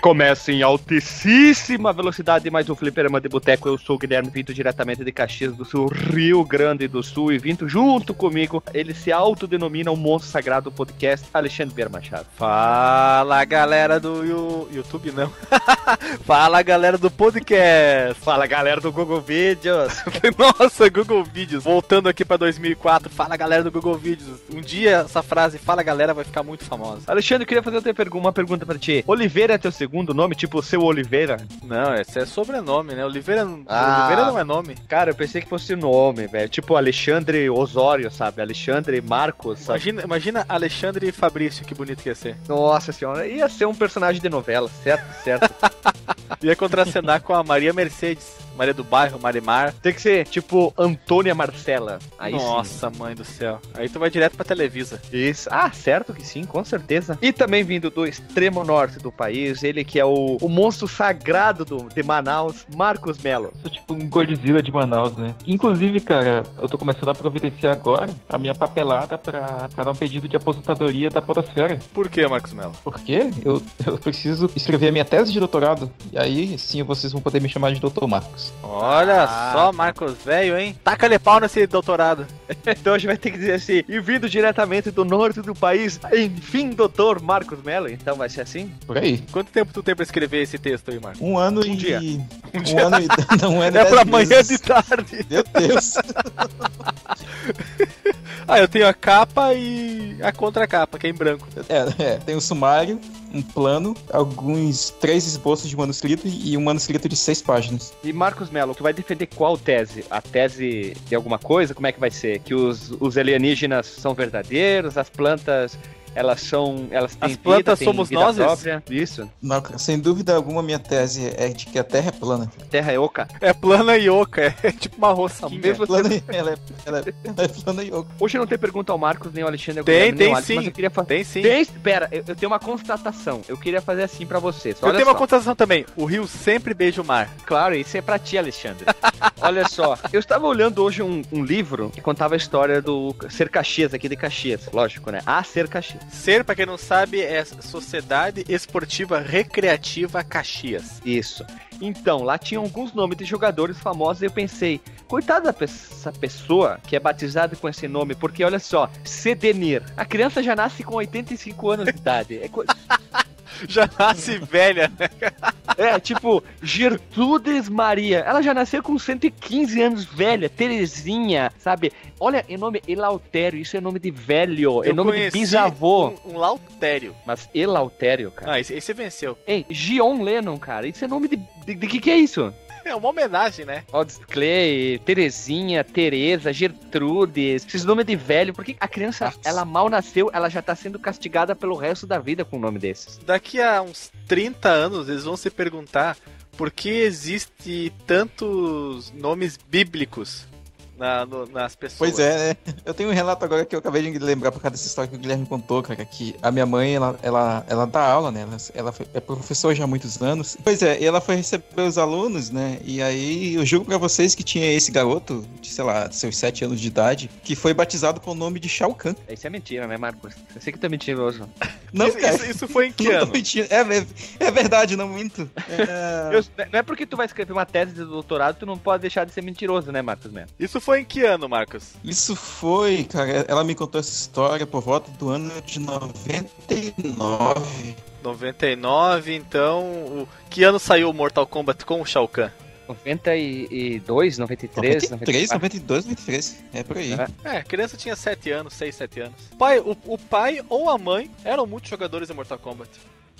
começa em altíssima velocidade, mais um fliperama de boteco. Eu sou o Guilherme Vinto, diretamente de Caxias do Sul, Rio Grande do Sul. E Vinto, junto comigo, ele se autodenomina o monstro sagrado do podcast, Alexandre Pierre Machado. Fala galera do YouTube, não. Fala galera do podcast. Fala galera do Google Vídeos. Nossa, Google Vídeos. Voltando aqui pra 2004. Fala galera do Google Vídeos. Um dia essa frase, fala galera, vai ficar muito famosa. Alexandre, eu queria fazer uma pergunta pra ti. Oliveira é teu segundo nome? Tipo, seu Oliveira? Não, esse é sobrenome, né? Oliveira, Ah. Oliveira não é nome. Cara, eu pensei que fosse nome, velho. Tipo Alexandre Osório, sabe? Alexandre Marcos, sabe? Imagina, imagina Alexandre e Fabrício, que bonito que ia ser. Nossa senhora, ia ser um personagem de novela, certo? Certo. Ia contracenar com a Maria Mercedes. Maria do Bairro, Marimar. Tem que ser tipo Antônia Marcela. Aí sim. Nossa, mãe do céu. Aí tu vai direto pra Televisa. Isso. Ah, certo que sim, com certeza. E também vindo do extremo norte do país, ele que é o, o monstro sagrado do, de Manaus, Marcos Melo. Sou tipo um Godzilla de Manaus, né? Inclusive, cara, eu tô começando a providenciar agora a minha papelada pra, pra dar um pedido de aposentadoria da Podosfera. Por que, Marcos Mello? Porque eu, eu preciso escrever a minha tese de doutorado. E aí sim vocês vão poder me chamar de Dr. Marcos. Olha Ah. só, Marcos velho, hein? Taca-lhe pau nesse doutorado. Então a gente vai ter que dizer assim, e vindo diretamente do norte do país, enfim, doutor Marcos Melo. Então vai ser assim? Por aí. Quanto tempo tu tem pra escrever esse texto aí, Marcos? Um ano e. dia. Um, ano e. Não, um ano e É dez pra amanhã de tarde. Meu Deus. Ah, eu tenho a capa e a contracapa, que é em branco. É, é, tem um sumário, um plano, alguns três esboços de manuscrito e um manuscrito de seis páginas. E Marcos Melo, tu vai defender qual tese? A tese de alguma coisa? Como é que vai ser? Que os, os alienígenas são verdadeiros, as plantas, elas são. Elas têm As plantas vida, somos vida própria. Isso. Não, sem dúvida alguma, minha tese é de que a Terra é plana. Terra é oca. É plana e oca, é tipo uma roçinha. Mesmo Plana e- ela, é, ela, é, ela é plana e oca. Hoje não tem pergunta ao Marcos, nem ao Alexandre. Tem, tem Alex, sim. Queria fazer. Tem sim. Tem, pera, eu, eu tenho uma constatação. Eu queria fazer assim pra vocês. Eu Olha tenho só. uma constatação também. O rio sempre beija o mar. Claro, isso é pra ti, Alexandre. Olha só, eu estava olhando hoje um, um livro que contava a história do Ser Caxias, aqui de Caxias, lógico, né? A Ser Caxias. Ser, pra quem não sabe, é Sociedade Esportiva Recreativa Caxias. Isso. Então, lá tinha alguns nomes de jogadores famosos e eu pensei, coitada dessa pessoa que é batizada com esse nome, porque olha só, Sedenir, a criança já nasce com 85 anos de idade. É, co- Já nasce velha, né? é, tipo, Gertrudes Maria, ela já nasceu com 115 anos velha, Terezinha, sabe? Olha, é nome Elautério, isso é nome de velho, é Eu nome de bisavô. Um, um lautério. Mas Elautério, cara. Ah, esse, esse venceu. Ei, Gion Lennon, cara, isso é nome de. De, de que que é isso? É uma homenagem, né? Aldous Clay, Terezinha, Tereza, Gertrudes, esses nomes de velho, porque a criança, Nossa. ela mal nasceu, ela já tá sendo castigada pelo resto da vida com o nome desses. Daqui a uns 30 anos, eles vão se perguntar por que existe tantos nomes bíblicos na- no- nas pessoas. Pois é, né? Eu tenho um relato agora que eu acabei de lembrar por causa dessa história que o Guilherme contou, cara, que a minha mãe, ela, ela, ela dá aula, né? Ela, ela foi- é professora já há muitos anos. Pois é, e ela foi receber os alunos, né? E aí eu juro pra vocês que tinha esse garoto, de, sei lá, seus sete anos de idade, que foi batizado com o nome de Shao Kahn. Isso é mentira, né, Marcos? Eu sei que tu é mentiroso. Não, isso, cara. isso- isso foi em que não ano? É, é, é verdade, não minto. É... Eu- não é porque tu vai escrever uma tese de doutorado, tu não pode deixar de ser mentiroso, né, Marcos Melo? Isso foi em que ano, Marcos? Isso foi, cara, ela me contou essa história por volta do ano de 99. 99, então. O... Que ano saiu o Mortal Kombat com o Shao Kahn? 92, 93, 93, 94. 92, 93. É por aí. É. É, a criança tinha 7 anos, 6, 7 anos. Pai, o, o pai ou a mãe eram muitos jogadores de Mortal Kombat.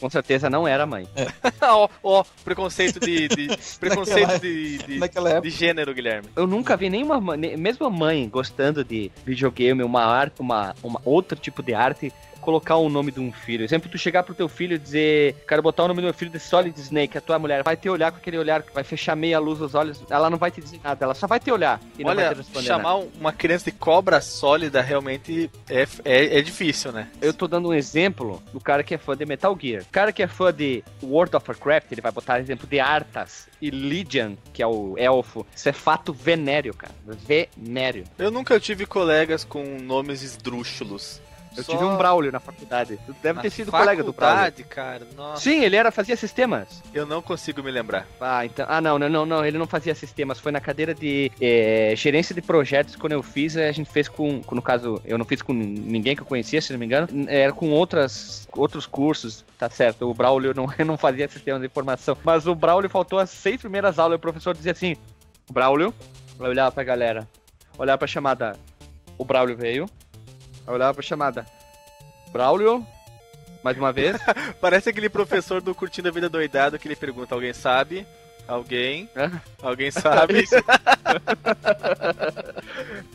Com certeza não era mãe. Ó, ó, preconceito de. de- preconceito Naquela- de, de, Naquela época. de gênero, Guilherme. Eu nunca vi nenhuma mãe, nem- mesmo a mãe gostando de videogame, uma arte, uma, uma outro tipo de arte, colocar o nome de um filho. Exemplo, tu chegar pro teu filho e dizer, quero botar o nome do meu filho de Solid Snake, a tua mulher vai te olhar com aquele olhar que vai fechar meia luz dos olhos, ela não vai te dizer nada, ela só vai te olhar e não vai Olha, te responder chamar nada. uma criança de cobra sólida realmente é, é, é difícil, né? Eu tô dando um exemplo do cara que é fã de Metal Gear. O cara que é fã de World of Warcraft, ele vai botar exemplo de Arthas e Lydian, que é o elfo. Isso é fato venéreo, cara. Venéreo. Eu nunca tive colegas com nomes esdrúxulos. Eu Só tive um Braulio na faculdade. Tu deve na ter sido colega do Braulio. faculdade, cara. Nossa, Sim, ele era fazia sistemas. eu não consigo me lembrar. Ah, então. Ah, não, não, não, não. Ele não fazia sistemas. Foi na cadeira de eh, gerência de projetos quando eu fiz. A gente fez com, com- no caso, eu não fiz com ninguém que eu conhecia, se não me engano. Era com outras, outros cursos, tá certo. O Braulio não, não fazia sistemas de informação. Mas o Braulio faltou as seis primeiras aulas. O professor dizia assim: Braulio, olhar pra galera, olhar pra chamada. O Braulio veio. Vai olhar pra chamada. Braulio, mais uma vez. Parece aquele professor do Curtindo a Vida Doidado que ele pergunta: alguém sabe? Alguém? Hã? Alguém sabe?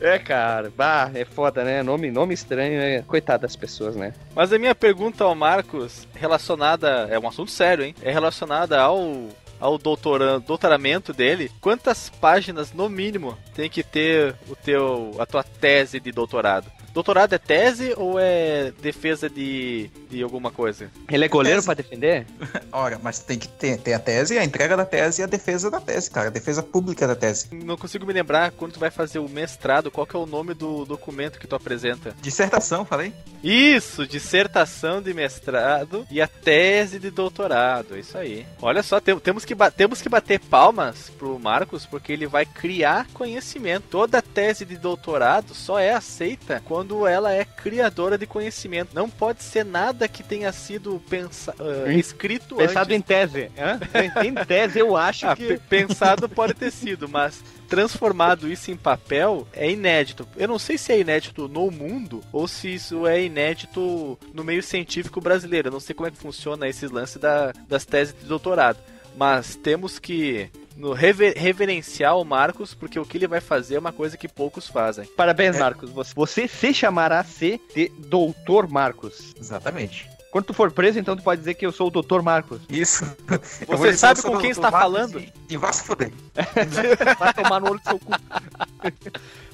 É, cara, bah, é foda, né? Nome, nome estranho, é coitado das pessoas, né? Mas a minha pergunta ao Marcos, relacionada. É um assunto sério, hein? É relacionada ao. Ao doutoran- doutoramento dele, quantas páginas no mínimo tem que ter o teu a tua tese de doutorado? Doutorado é tese ou é defesa de, de alguma coisa? Ele é goleiro Tese. pra defender? Ora, mas tem que ter, ter a tese, a entrega da tese e a defesa da tese, cara. A defesa pública da tese. Não consigo me lembrar quando tu vai fazer o mestrado, qual que é o nome do documento que tu apresenta? Dissertação, falei? Isso, dissertação de mestrado e a tese de doutorado, é isso aí. Olha só, tem- temos que, temos que bater palmas pro Marcos, porque ele vai criar conhecimento. Toda tese de doutorado só é aceita quando ela é criadora de conhecimento. Não pode ser nada que tenha sido pensa, Em- escrito Pensado antes. em tese. Em tese, eu acho Ah, que. pe- pensado pode ter sido, mas transformado isso em papel é inédito. Eu não sei se é inédito no mundo ou se isso é inédito no meio científico brasileiro. Eu não sei como é que funciona esse lance da- das teses de doutorado. Mas temos que no rever- reverenciar o Marcos, porque o que ele vai fazer é uma coisa que poucos fazem. Parabéns, É. Marcos. Você, você se chamará se de Doutor Marcos. Exatamente. Quando tu for preso, então tu pode dizer que eu sou o Doutor Marcos. Isso. Você sabe com quem está falando? E, e vai se fuder. Vai tomar no olho do seu cu.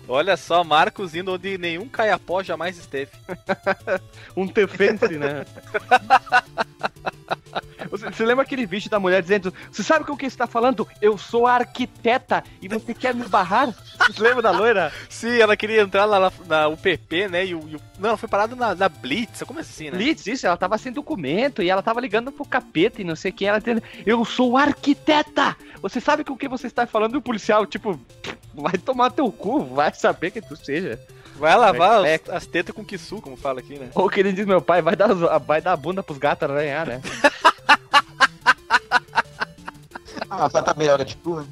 Olha só, Marcos indo onde nenhum caiapó jamais esteve. Um defense, né? Você, você lembra aquele vídeo da mulher dizendo: Você sabe com quem você está falando? Eu sou arquiteta e você quer me barrar? Você lembra da loira? Sim, ela queria entrar lá na, na UPP, né? E o, e o- Não, ela foi parada na, na Blitz, como assim, né? Blitz, isso, ela tava sem documento e ela tava ligando pro capeta e não sei o que. Ela dizendo: Eu sou arquiteta! Você sabe com quem você está falando? E o policial, tipo, vai tomar teu cu, vai saber que tu seja. Vai lavar as, as tetas com kisu, como fala aqui, né? Ou que ele diz: Meu pai, vai dar, vai dar a bunda pros gatos arranhar, né? Ah, vai tá melhor de tu, né?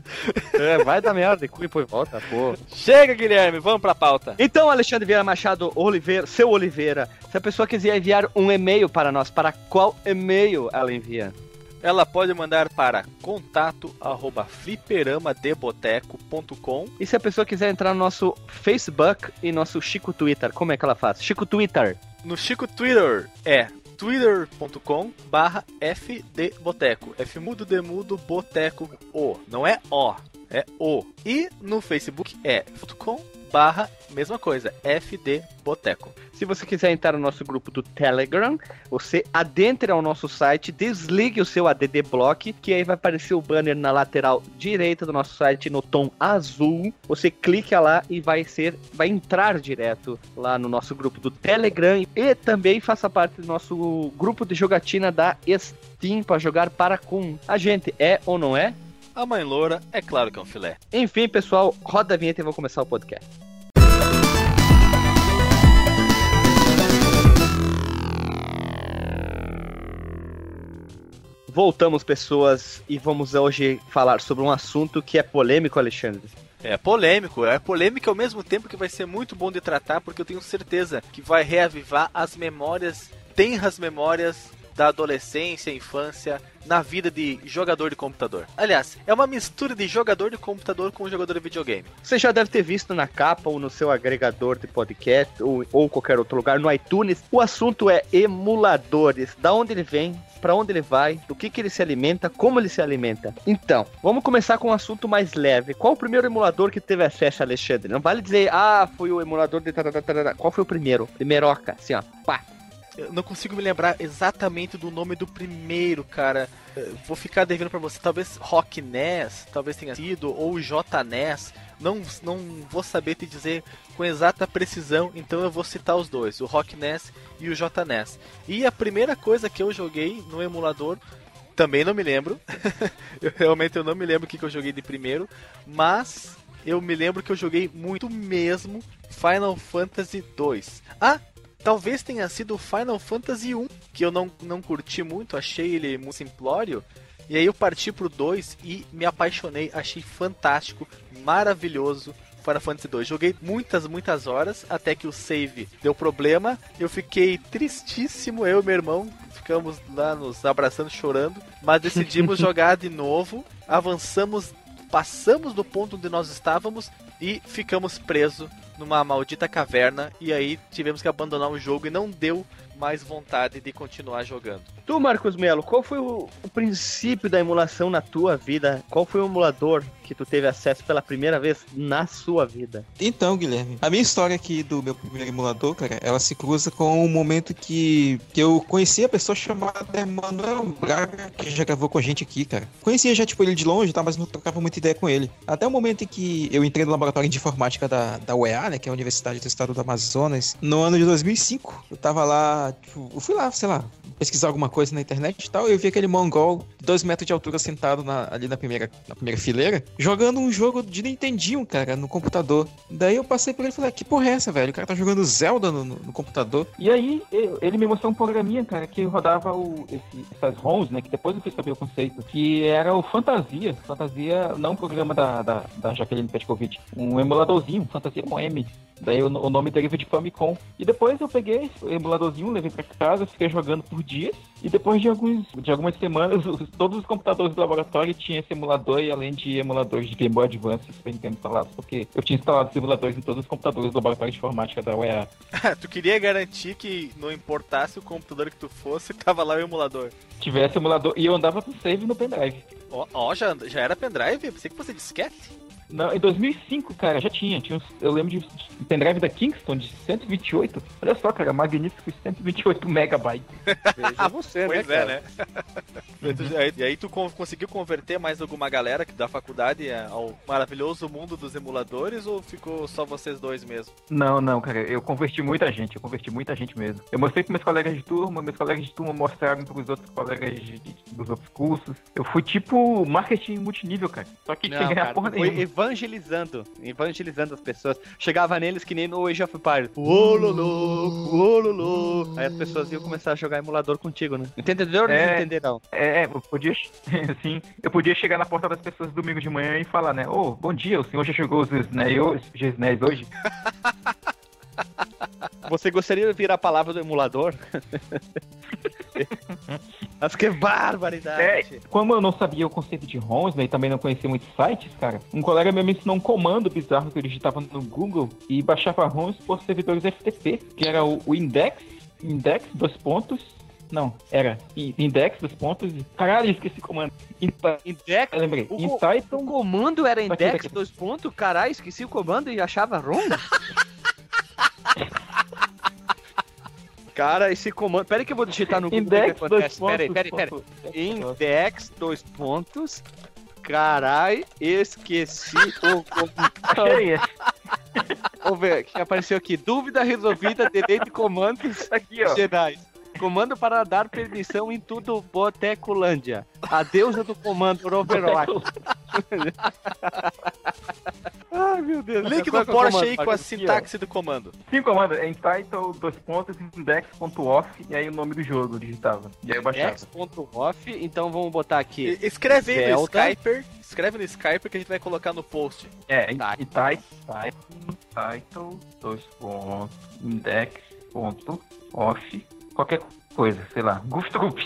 É, vai dar merda, e cu e depois volta, pô. Chega, Guilherme, vamos pra pauta. Então, Alexandre Vieira Machado Oliveira, seu Oliveira, se a pessoa quiser enviar um e-mail para nós, para qual e-mail ela envia? Ela pode mandar para contato arroba fliperamadeboteco.com E se a pessoa quiser entrar no nosso Facebook e nosso Chico Twitter, como é que ela faz? Chico Twitter. No Chico Twitter é twitter.com barra fdboteco. F mudo, D mudo, boteco, O. Não é O, é O. E no Facebook é .com barra mesma coisa, fdboteco. Se você quiser entrar no nosso grupo do Telegram, você adentre ao nosso site, desligue o seu ADD Block, que aí vai aparecer o banner na lateral direita do nosso site no tom azul. Você clica lá e vai ser, vai entrar direto lá no nosso grupo do Telegram e também faça parte do nosso grupo de jogatina da Steam para jogar para com a gente. É ou não é? A mãe loura é claro que é um filé. Enfim, pessoal, roda a vinheta e vamos começar o podcast. Voltamos, pessoas, e vamos hoje falar sobre um assunto que é polêmico, Alexandre. É polêmico, é polêmico ao mesmo tempo que vai ser muito bom de tratar, porque eu tenho certeza que vai reavivar as memórias, tenras memórias da adolescência, infância, na vida de jogador de computador. Aliás, é uma mistura de jogador de computador com jogador de videogame. Você já deve ter visto na capa ou no seu agregador de podcast ou, ou qualquer outro lugar, no iTunes. O assunto é emuladores. Da onde ele vem, para onde ele vai, do que, que ele se alimenta, como ele se alimenta. Então, vamos começar com um assunto mais leve. Qual o primeiro emulador que teve acesso, Alexandre? Não vale dizer, ah, foi o emulador de. Qual foi o primeiro? Primeiroca, assim, ó. Pá. Eu não consigo me lembrar exatamente do nome do primeiro, cara. Eu Vou ficar devendo pra você. Talvez Rock NES, talvez tenha sido, ou JNES. não, não vou saber te dizer com exata precisão, então eu vou citar os dois, o Rock NES e o JNES. E a primeira coisa que eu joguei no emulador, também não me lembro, eu, realmente eu não me lembro o que, que eu joguei de primeiro, mas eu me lembro que eu joguei muito mesmo Final Fantasy 2. Ah, talvez tenha sido o Final Fantasy 1, que eu não, não curti muito, achei ele muito simplório. E aí eu parti pro 2 e me apaixonei, achei fantástico, maravilhoso. Final Fantasy 2. Joguei muitas, muitas horas até que o save deu problema. Eu fiquei tristíssimo, eu e meu irmão ficamos lá nos abraçando, chorando, mas decidimos jogar de novo. Avançamos, passamos do ponto onde nós estávamos e ficamos presos numa maldita caverna e aí tivemos que abandonar o jogo e não deu mais vontade de continuar jogando. Tu, Marcos Melo, qual foi o, o, princípio da emulação na tua vida? Qual foi o emulador que tu teve acesso pela primeira vez na sua vida? Então, Guilherme, a minha história aqui do meu primeiro emulador, cara, ela se cruza com um momento que, que eu conheci a pessoa chamada Emanuel Braga, que já gravou com a gente aqui, cara. Conhecia já, tipo, ele de longe, tá, mas não trocava muita ideia com ele. Até o momento em que eu entrei no laboratório de informática da, da UEA, né, que é a Universidade do Estado do Amazonas, no ano de 2005. Eu tava lá, tipo, eu fui lá, sei lá, pesquisar alguma coisa na internet e tal, eu vi aquele mongol, dois metros de altura, sentado na, ali na primeira, na primeira fileira, jogando um jogo de Nintendinho, cara, no computador. Daí eu passei por ele e falei, ah, que porra é essa, velho? O cara tá jogando Zelda no, no, no computador. E aí, ele me mostrou um programinha, cara, que rodava o, esse, essas ROMs, né, que depois eu fui saber o conceito, que era o Fantasia. Fantasia, não um programa da, da, da Jaqueline Petkovic, um emuladorzinho, Fantasia com M. Daí o, o nome deriva de Famicom. E depois eu peguei o emuladorzinho, levei pra casa, fiquei jogando por dias. E depois de, alguns, de algumas semanas, os, todos os computadores do laboratório tinham esse emulador e além de emuladores de Game Boy Advance Super Nintendo instalados, porque eu tinha instalado os emuladores em todos os computadores do laboratório de informática da UEA. tu queria garantir que não importasse o computador que tu fosse, tava lá o emulador. Tivesse emulador e eu andava com save no pendrive. Ó, oh, oh, já, já era pendrive? Pensei que fosse disquete. Não, em 2005, cara, já tinha. tinha uns, eu lembro de pendrive da Kingston de 128. Olha só, cara, magnífico 128 megabytes. Veja você, pois né? Pois é, né? e aí tu conseguiu converter mais alguma galera da faculdade é, ao maravilhoso mundo dos emuladores ou ficou só vocês dois mesmo? Não, não, cara, eu converti muita gente, eu converti muita gente mesmo. Eu mostrei pros meus colegas de turma, meus colegas de turma mostraram pros outros colegas de, de, dos outros cursos. Eu fui tipo marketing multinível, cara. Só que tinha ganhar porra nenhuma evangelizando, evangelizando as pessoas. Chegava neles que nem no Age of Empires. Uololô, Aí as pessoas iam começar a jogar emulador contigo, né? Entendedor ou é, não entenderão? É, eu podia, sim, eu podia chegar na porta das pessoas domingo de manhã e falar, né? Ô, oh, bom dia, o senhor já chegou os SNES hoje? Você gostaria de ouvir a palavra do emulador? Mas que barbaridade! É, como eu não sabia o conceito de ROMs, né, e também não conhecia muitos sites, cara, um colega meu me ensinou um comando bizarro que eu digitava no Google e baixava ROMs por servidores FTP, que era o, o index, index, dois pontos, não, era index dos pontos. Caralho, esqueci o comando. Index? Eu lembrei. O, o comando era index dois pontos? Caralho, esqueci o comando e achava ROM? Cara, esse comando. Pera aí que eu vou digitar no Google. Index, que dois pontos, pera aí, pera aí, pera aí. Index, dois pontos. Carai, esqueci o comando. Vamos ver, o que apareceu aqui? Dúvida resolvida, delay de comandos aqui, ó. Jedi. Comando para dar permissão em tudo Botecolândia. A deusa do comando Overwatch. Ai, meu Deus. Link do Porsche aí com a sintaxe do comando. Sim, comando. É entitle, dois pontos, index.off e aí o nome do jogo digitava. E aí eu baixava. Index.off, então vamos botar aqui. escreve aí no Skype. Escreve no Skype que a gente vai colocar no post. É, tá. title, dois pontos, index.off, qualquer coisa, sei lá. Gooftrup.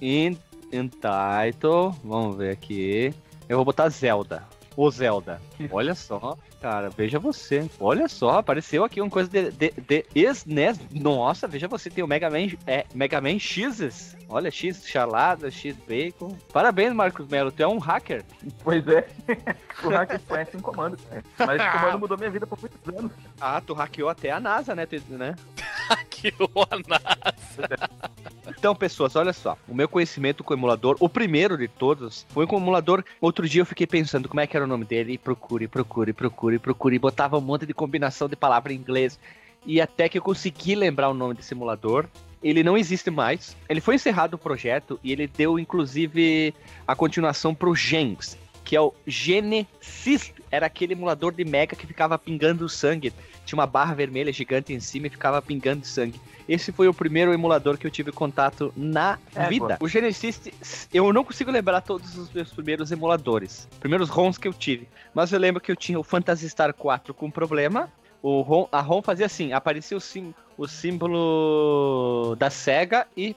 In, entitle, vamos ver aqui. Eu vou botar Zelda o Zelda. Olha só, cara, veja você. Olha só, apareceu aqui uma coisa de, de, de SNES. Nossa, veja você, tem o Mega Man, é, Mega Man X. Olha, X chalada, X bacon. Parabéns, Marcos Melo, tu é um hacker. Pois é, o hacker conhece um comando. Mas esse comando mudou minha vida por muitos anos. Ah, tu hackeou até a NASA, né? né? hackeou a NASA. Então, pessoas, olha só. O meu conhecimento com o emulador, o primeiro de todos, foi com o emulador. Outro dia eu fiquei pensando como é que era o nome dele. E procure, procure, procure, E botava um monte de combinação de palavra em inglês. E até que eu consegui lembrar o nome desse emulador. Ele não existe mais. Ele foi encerrado o projeto e ele deu, inclusive, a continuação pro Gens, que é o Genesis. Era aquele emulador de Mega que ficava pingando sangue. Tinha uma barra vermelha gigante em cima e ficava pingando sangue. Esse foi o primeiro emulador que eu tive contato na É, vida. O Genesis, eu não consigo lembrar todos os meus primeiros emuladores. Primeiros ROMs que eu tive. Mas eu lembro que eu tinha o Phantasy Star 4 com problema. O ROM, a ROM fazia assim, aparecia o, sim, o símbolo da SEGA e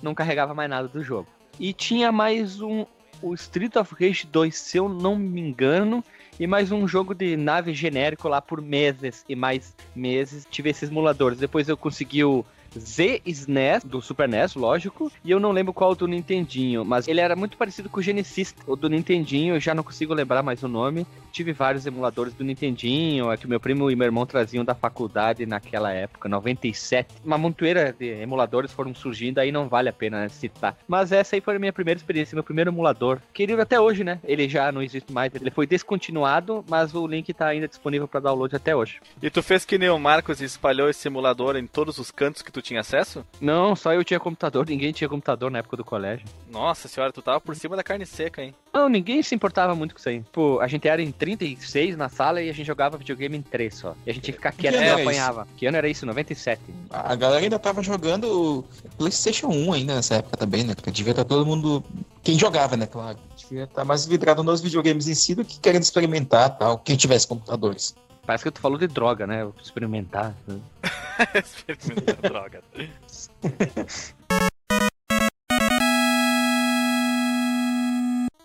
não carregava mais nada do jogo. E tinha mais um, o Street of Rage 2, se eu não me engano, e mais um jogo de nave genérico lá por meses e mais meses. Tive esses emuladores. Depois eu consegui o Z-SNES, do Super NES, lógico, e eu não lembro qual do Nintendinho, mas ele era muito parecido com o Genesis, o do Nintendinho, eu já não consigo lembrar mais o nome. Tive vários emuladores do Nintendinho, é que meu primo e meu irmão traziam da faculdade naquela época, 97. Uma montoeira de emuladores foram surgindo, aí não vale a pena citar. Mas essa aí foi a minha primeira experiência, meu primeiro emulador. Querido até hoje, né? Ele já não existe mais, ele foi descontinuado, mas o link tá ainda disponível para download até hoje. E tu fez que nem o Marcos espalhou esse emulador em todos os cantos que tu tinha acesso? Não, só eu tinha computador, ninguém tinha computador na época do colégio. Nossa senhora, tu tava por cima da carne seca, hein? Não, ninguém se importava muito com isso aí. Pô, a gente era em 36 na sala e a gente jogava videogame em 3 só. E a gente ia ficar quieto Que e apanhava. Que ano era isso? 97. A galera ainda tava jogando PlayStation 1 ainda nessa época também, né? Porque devia estar todo mundo. Quem jogava, né? Claro. Devia estar mais vidrado nos videogames em si do que querendo experimentar tal. Quem tivesse computadores. Parece que tu falou de droga, né? Experimentar. Experimentando droga.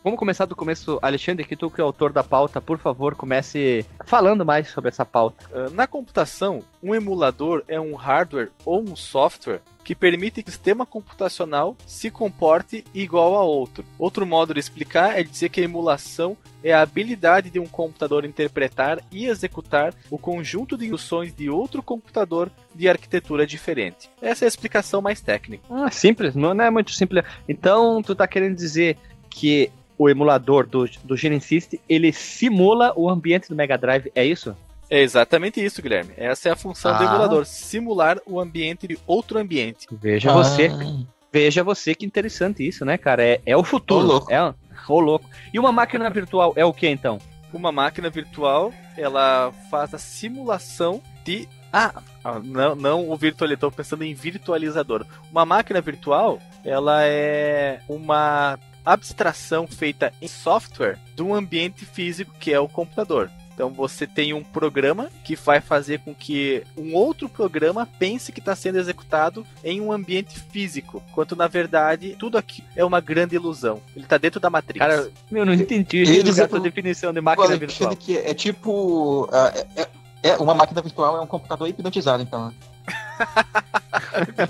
Vamos começar do começo. Alexandre, que tu que é o autor da pauta, por favor, comece falando mais sobre essa pauta. Uh, Na computação, um emulador é um hardware ou um software que permite que o sistema computacional se comporte igual a outro. Outro modo de explicar é dizer que a emulação é a habilidade de um computador interpretar e executar o conjunto de instruções de outro computador de arquitetura diferente. Essa é a explicação mais técnica. Ah, simples, não é muito simples. Então, tu tá querendo dizer que o emulador do, do Genesis, ele simula o ambiente do Mega Drive, é isso? É exatamente isso, Guilherme. Essa é a função do Ah. emulador, simular o ambiente de outro ambiente. Veja você, Ah, veja você que interessante isso, né, cara? É, é o futuro. Ô, louco. É o ô, louco. E uma máquina virtual é o que então? Uma máquina virtual, ela faz a simulação de ah, ah, não, não o virtual, estou pensando em virtualizador. Uma máquina virtual, ela é uma abstração feita em software de um ambiente físico que é o computador. Então você tem um programa que vai fazer com que um outro programa pense que está sendo executado em um ambiente físico, quanto na verdade tudo aqui é uma grande ilusão. Ele está dentro da Matrix. Cara, meu, não entendi essa é- definição de máquina Olha, virtual. que é, é tipo. ah, é, é- é uma máquina virtual, é um computador hipnotizado, então.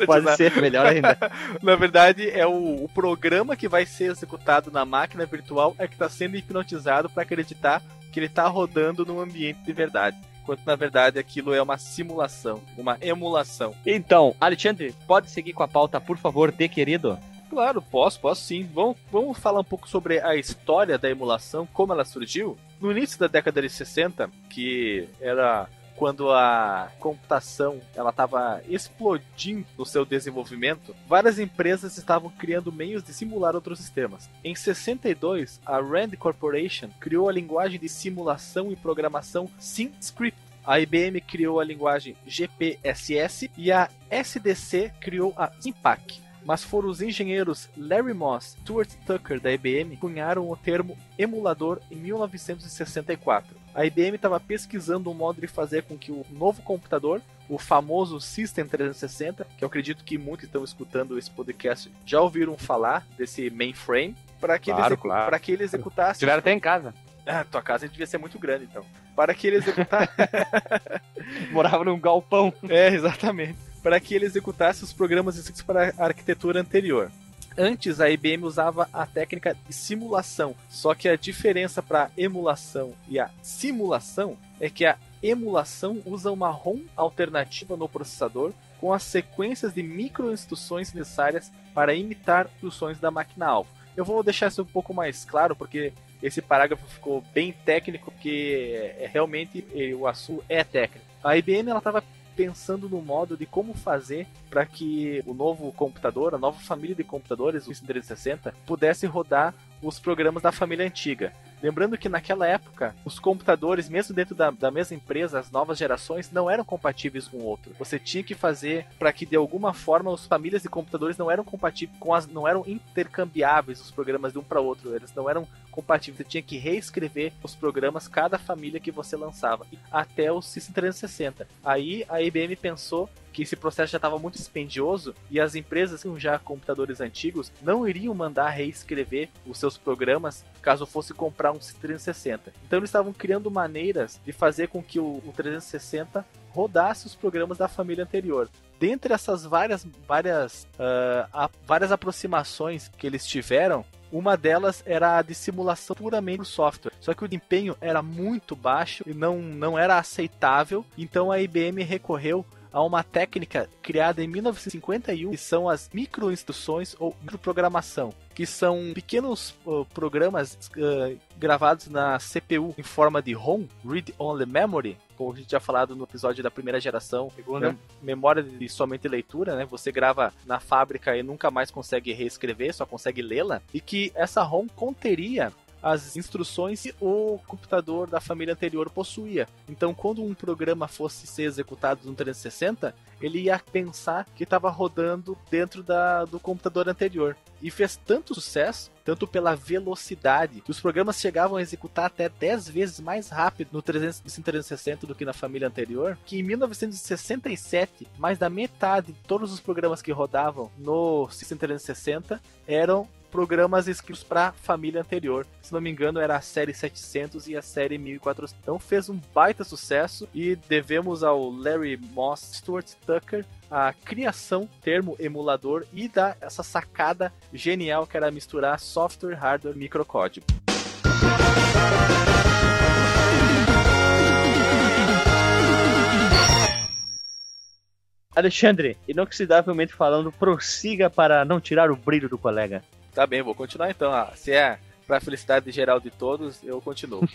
Pode ser, melhor ainda. Na verdade, é o, o programa que vai ser executado na máquina virtual é que está sendo hipnotizado para acreditar que ele está rodando num ambiente de verdade. Enquanto na verdade aquilo é uma simulação, uma emulação. Então, Alexandre, pode seguir com a pauta, por favor, de querido? Claro, posso, posso sim. Vamos, vamos falar um pouco sobre a história da emulação, como ela surgiu. No início da década de 60, que era quando a computação ela estava explodindo no seu desenvolvimento, várias empresas estavam criando meios de simular outros sistemas. Em 62, a Rand Corporation criou a linguagem de simulação e programação SimScript. A IBM criou a linguagem GPSS e a SDC criou a Simpac mas foram os engenheiros Larry Moss e Stuart Tucker da IBM que cunharam o termo emulador em 1964. A IBM estava pesquisando um modo de fazer com que o novo computador, o famoso System 360, que eu acredito que muitos que estão escutando esse podcast já ouviram falar desse mainframe, para que, ele Claro, execu- claro. que ele executasse. Tiveram até em casa. Ah, tua casa devia ser muito grande então. Para que ele executasse. Morava num galpão. É, exatamente. Para que ele executasse os programas escritos para a arquitetura anterior. Antes, a IBM usava a técnica de simulação, só que a diferença para a emulação e a simulação é que a emulação usa uma ROM alternativa no processador com as sequências de micro-instruções necessárias para imitar instruções da máquina-alvo. Eu vou deixar isso um pouco mais claro, porque esse parágrafo ficou bem técnico, porque é, realmente o assunto é técnico. A IBM estava pensando no modo de como fazer para que o novo computador, a nova família de computadores, o 360, pudesse rodar os programas da família antiga. Lembrando que naquela época, os computadores, mesmo dentro da, da mesma empresa, as novas gerações, não eram compatíveis com o outro. Você tinha que fazer para que de alguma forma as famílias de computadores não eram compatíveis com as. não eram intercambiáveis os programas de um para outro. Eles não eram compatíveis. Você tinha que reescrever os programas, cada família que você lançava, até o System 360. Aí a IBM pensou que esse processo já estava muito dispendioso e as empresas com já computadores antigos não iriam mandar reescrever os seus programas caso fosse comprar um 360. Então eles estavam criando maneiras de fazer com que o, o 360 rodasse os programas da família anterior. Dentre essas várias, várias, uh, a, várias aproximações que eles tiveram, uma delas era a de simulação puramente do software. Só que o desempenho era muito baixo e não, não era aceitável. Então a IBM recorreu a uma técnica criada em 1951, que são as microinstruções ou microprogramação, que são pequenos uh, programas uh, gravados na CPU em forma de ROM, Read Only Memory, como a gente já falado no episódio da primeira geração, Segunda. memória de somente leitura, né? Você grava na fábrica e nunca mais consegue reescrever, só consegue lê-la, e que essa ROM conteria as instruções que o computador da família anterior possuía. Então, quando um programa fosse ser executado no 360, ele ia pensar que estava rodando dentro da, do computador anterior. E fez tanto sucesso, tanto pela velocidade, que os programas chegavam a executar até 10 vezes mais rápido no 360 do que na família anterior, que em 1967, mais da metade de todos os programas que rodavam no 360 eram programas escritos para família anterior. Se não me engano, era a série 700 e a série 1400. Então fez um baita sucesso e devemos ao Larry Moss Stuart Tucker a criação termo emulador e da essa sacada genial que era misturar software, hardware microcódigo. Alexandre, inoxidavelmente falando, prossiga para não tirar o brilho do colega. Tá bem, vou continuar então. Ah, se é pra felicidade geral de todos, eu continuo.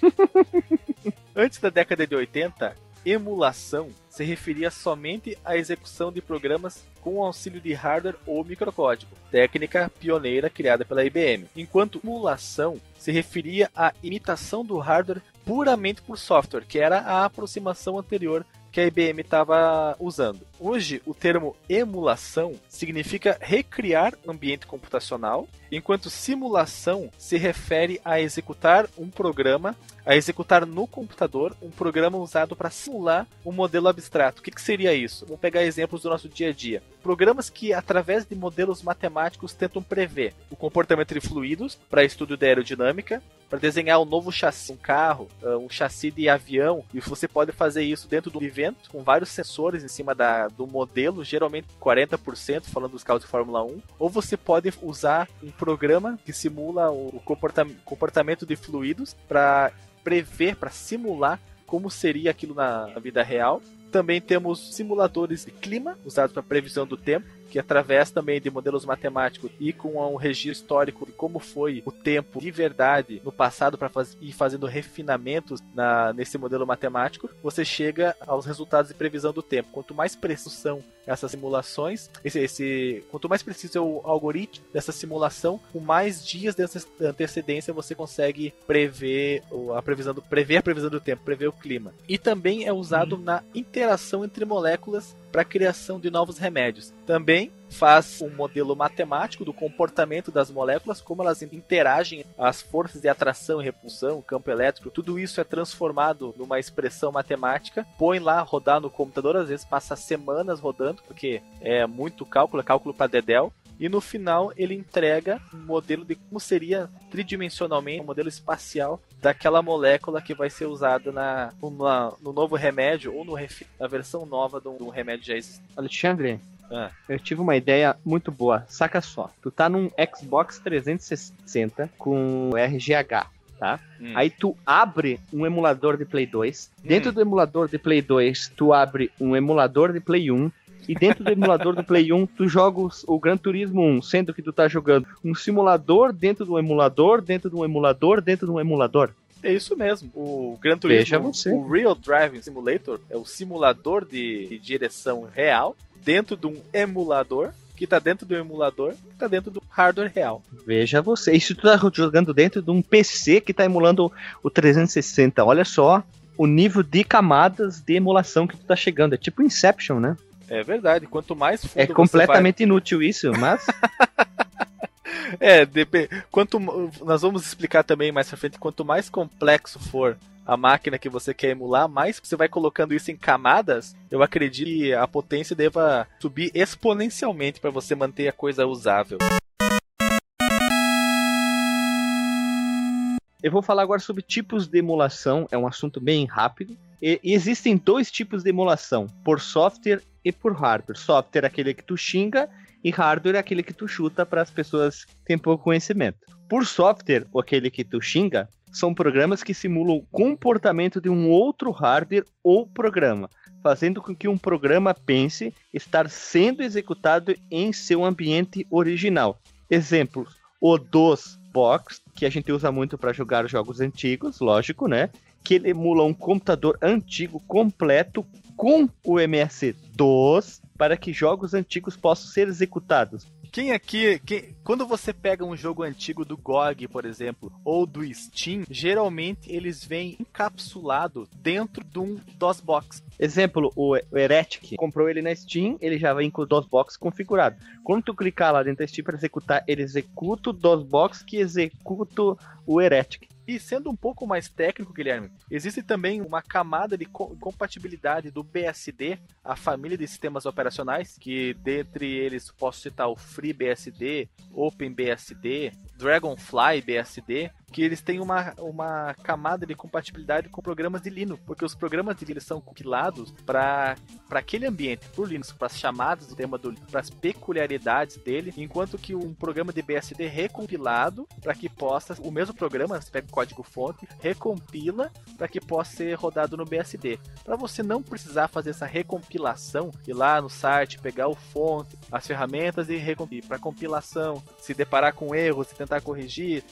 Antes da década de 80, emulação se referia somente à execução de programas com auxílio de hardware ou microcódigo, técnica pioneira criada pela IBM, enquanto emulação se referia à imitação do hardware puramente por software, que era a aproximação anterior que a IBM estava usando. Hoje, o termo emulação significa recriar ambiente computacional, enquanto simulação se refere a executar um programa, a executar no computador um programa usado para simular um modelo abstrato. O que, que seria isso? Vamos pegar exemplos do nosso dia a dia. Programas que, através de modelos matemáticos, tentam prever o comportamento de fluidos para estudo da aerodinâmica, para desenhar um novo chassi, um carro, ah, um chassi de avião, e você pode fazer isso dentro do evento, com vários sensores em cima da, do modelo, geralmente 40%, falando dos carros de Fórmula 1, ou você pode usar um programa que simula o comportamento de fluidos para prever, para simular como seria aquilo na vida real. Também temos simuladores de clima usados para previsão do tempo que através também de modelos matemáticos e com um registro histórico de como foi o tempo de verdade no passado para faz, ir fazendo refinamentos na, nesse modelo matemático, você chega aos resultados de previsão do tempo. Quanto mais precisão são essas simulações, esse, esse, quanto mais preciso é o algoritmo dessa simulação, com mais dias dessa antecedência você consegue prever a previsão do, prever a previsão do tempo, prever o clima. E também é usado uhum. na interação entre moléculas para a criação de novos remédios. Também faz um modelo matemático do comportamento das moléculas, como elas interagem, as forças de atração e repulsão, o campo elétrico, tudo isso é transformado numa expressão matemática, põe lá rodar no computador, às vezes passa semanas rodando, porque é muito cálculo, é cálculo para dedéu, e no final ele entrega um modelo de como seria tridimensionalmente um modelo espacial daquela molécula que vai ser usada na, na no novo remédio ou no na versão nova de um remédio já existente. Alexandre, ah. Eu tive uma ideia muito boa. Saca só. Tu tá num Xbox 360 com RGH. Tá? Hum. Aí tu abre um emulador de Play 2. Hum. Dentro do emulador de Play 2, tu abre um emulador de Play 1 e dentro do emulador do Play 1 tu joga o Gran Turismo 1, sendo que tu tá jogando um simulador dentro do emulador, dentro do emulador, dentro do emulador. É isso mesmo. O Gran Turismo, o Real Driving Simulator, é o simulador de, de direção real dentro de um emulador que tá dentro do emulador, que tá dentro do hardware real. Veja você, isso tu tá jogando dentro de um PC que tá emulando o 360. Olha só o nível de camadas de emulação que tu tá chegando. É tipo Inception, né? É verdade. Quanto mais fundo É completamente vai... inútil isso, mas. é, dep... quanto nós vamos explicar também mais pra frente, quanto mais complexo for a máquina que você quer emular, mais você vai colocando isso em camadas, eu acredito que a potência deva subir exponencialmente para você manter a coisa usável. Eu vou falar agora sobre tipos de emulação, é um assunto bem rápido. E, existem dois tipos de emulação, por software e por hardware. Software é aquele que tu xinga e hardware é aquele que tu chuta para as pessoas que têm pouco conhecimento. Por software, ou aquele que tu xinga, são programas que simulam o comportamento de um outro hardware ou programa, fazendo com que um programa pense estar sendo executado em seu ambiente original. Exemplos: o DOS Box, que a gente usa muito para jogar jogos antigos, lógico, né? Que ele emula um computador antigo completo com o MS-DOS para que jogos antigos possam ser executados. Quem aqui, quem, quando você pega um jogo antigo do GOG, por exemplo, ou do Steam, geralmente eles vêm encapsulado dentro de um DOSBox. Exemplo, o Heretic, comprou ele na Steam, ele já vem com o DOSBox configurado. Quando tu clicar lá dentro da Steam para executar, ele executa o DOSBox que executa o Heretic. E sendo um pouco mais técnico, Guilherme, existe também uma camada de co compatibilidade do BSD, a família de sistemas operacionais, que dentre eles posso citar o FreeBSD, OpenBSD, Dragonfly BSD, que eles têm uma, uma camada de compatibilidade com programas de Linux, porque os programas de Linux são compilados para aquele ambiente, por Linux, para as chamadas do tema do para as peculiaridades dele, enquanto que um programa de BSD recompilado para que possa, o mesmo programa, você pega o código fonte, recompila para que possa ser rodado no BSD. Para você não precisar fazer essa recompilação, ir lá no site, pegar o fonte, as ferramentas e recompilar para compilação, se deparar com erros, se tentar corrigir,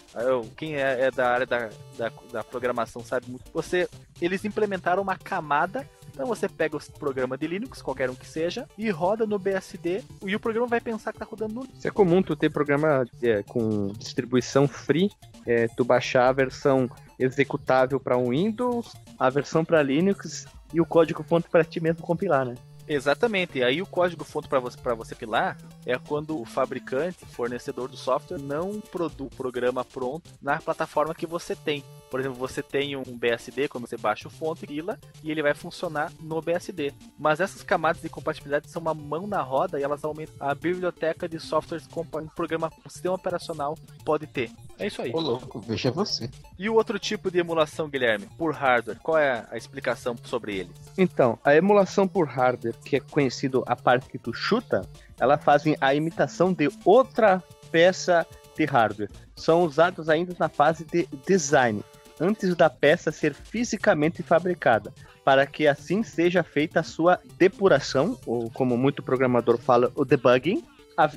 quem é é, da área da, da, da, programação sabe muito. Você, eles implementaram uma camada. Então você pega o programa de Linux, qualquer um que seja, e roda no BSD e o programa vai pensar que está rodando no Isso é comum tu ter programa é, com distribuição free, é, tu baixar a versão executável para Windows, a versão para Linux e o código fonte para ti mesmo compilar, né? Exatamente. E aí o código fonte para você, pra você pilar é quando o fabricante, fornecedor do software, não produz o programa pronto na plataforma que você tem. Por exemplo, você tem um BSD, quando você baixa o fonte, pila, e ele vai funcionar no BSD. Mas essas camadas de compatibilidade são uma mão na roda e elas aumentam a biblioteca de softwares que um programa, um sistema operacional pode ter. É isso aí. Ô louco, veja você. E o outro tipo de emulação, Guilherme, por hardware, qual é a explicação sobre ele? Então, a emulação por hardware, que é conhecido a parte que tu chuta, ela faz a imitação de outra peça de hardware. São usados ainda na fase de design, antes da peça ser fisicamente fabricada, para que assim seja feita a sua depuração, ou como muito programador fala, o debugging,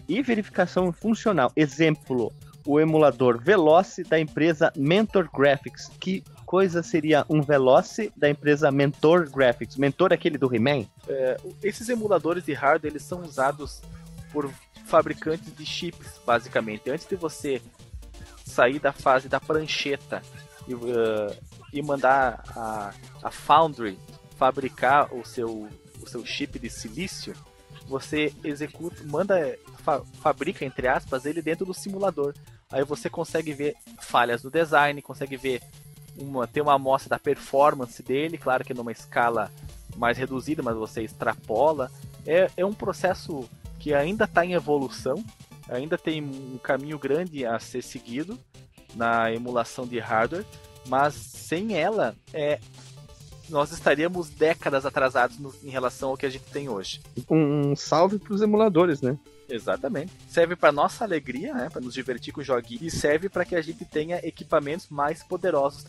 e verificação funcional. Exemplo, o emulador Veloce da empresa Mentor Graphics. Que coisa seria um Veloce da empresa Mentor Graphics? Mentor é aquele do He-Man? É, esses emuladores de hardware eles são usados por fabricantes de chips, basicamente. Antes de você sair da fase da prancheta e, uh, e mandar a, a Foundry fabricar o seu, o seu chip de silício, você executa, manda, fa, fabrica entre aspas ele dentro do simulador. Aí você consegue ver falhas no design, consegue ver uma, ter uma amostra da performance dele, claro que numa escala mais reduzida, mas você extrapola. É, é um processo que ainda está em evolução, ainda tem um caminho grande a ser seguido na emulação de hardware, mas sem ela é, nós estaríamos décadas atrasados no, em relação ao que a gente tem hoje. Um salve para os emuladores, né? Exatamente. Serve para nossa alegria, né, para nos divertir com o joguinho e serve para que a gente tenha equipamentos mais poderosos.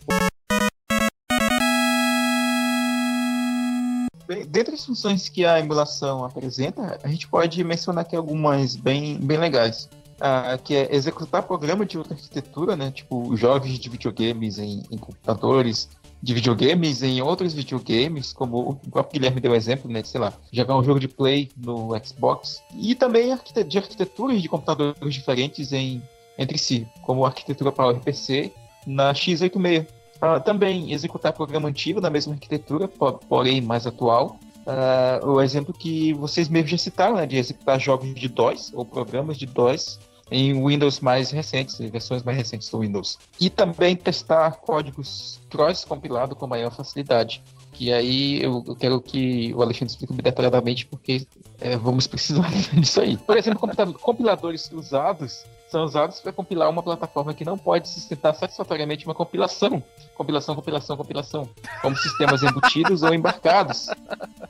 Bem, dentre as funções que a emulação apresenta, a gente pode mencionar aqui algumas bem, bem legais. Ah, que é executar programa de outra arquitetura, né? Tipo jogos de videogames em, em computadores, de videogames em outros videogames, como o próprio Guilherme deu exemplo, né? Sei lá, jogar um jogo de play no Xbox. E também de arquiteturas de computadores diferentes em, entre si, como a arquitetura PowerPC na x86. Uh, também executar programa antigo na mesma arquitetura, porém mais atual. Uh, o exemplo que vocês mesmos já citaram, né, de executar jogos de DOS ou programas de DOS em Windows mais recentes, versões mais recentes do Windows. E também testar códigos cross-compilado com maior facilidade. Que aí eu, eu quero que o Alexandre explique detalhadamente, porque é, vamos precisar disso aí. Por exemplo, compiladores usados são usados para compilar uma plataforma que não pode sustentar satisfatoriamente uma compilação. Compilação, compilação, compilação. Como sistemas embutidos ou embarcados.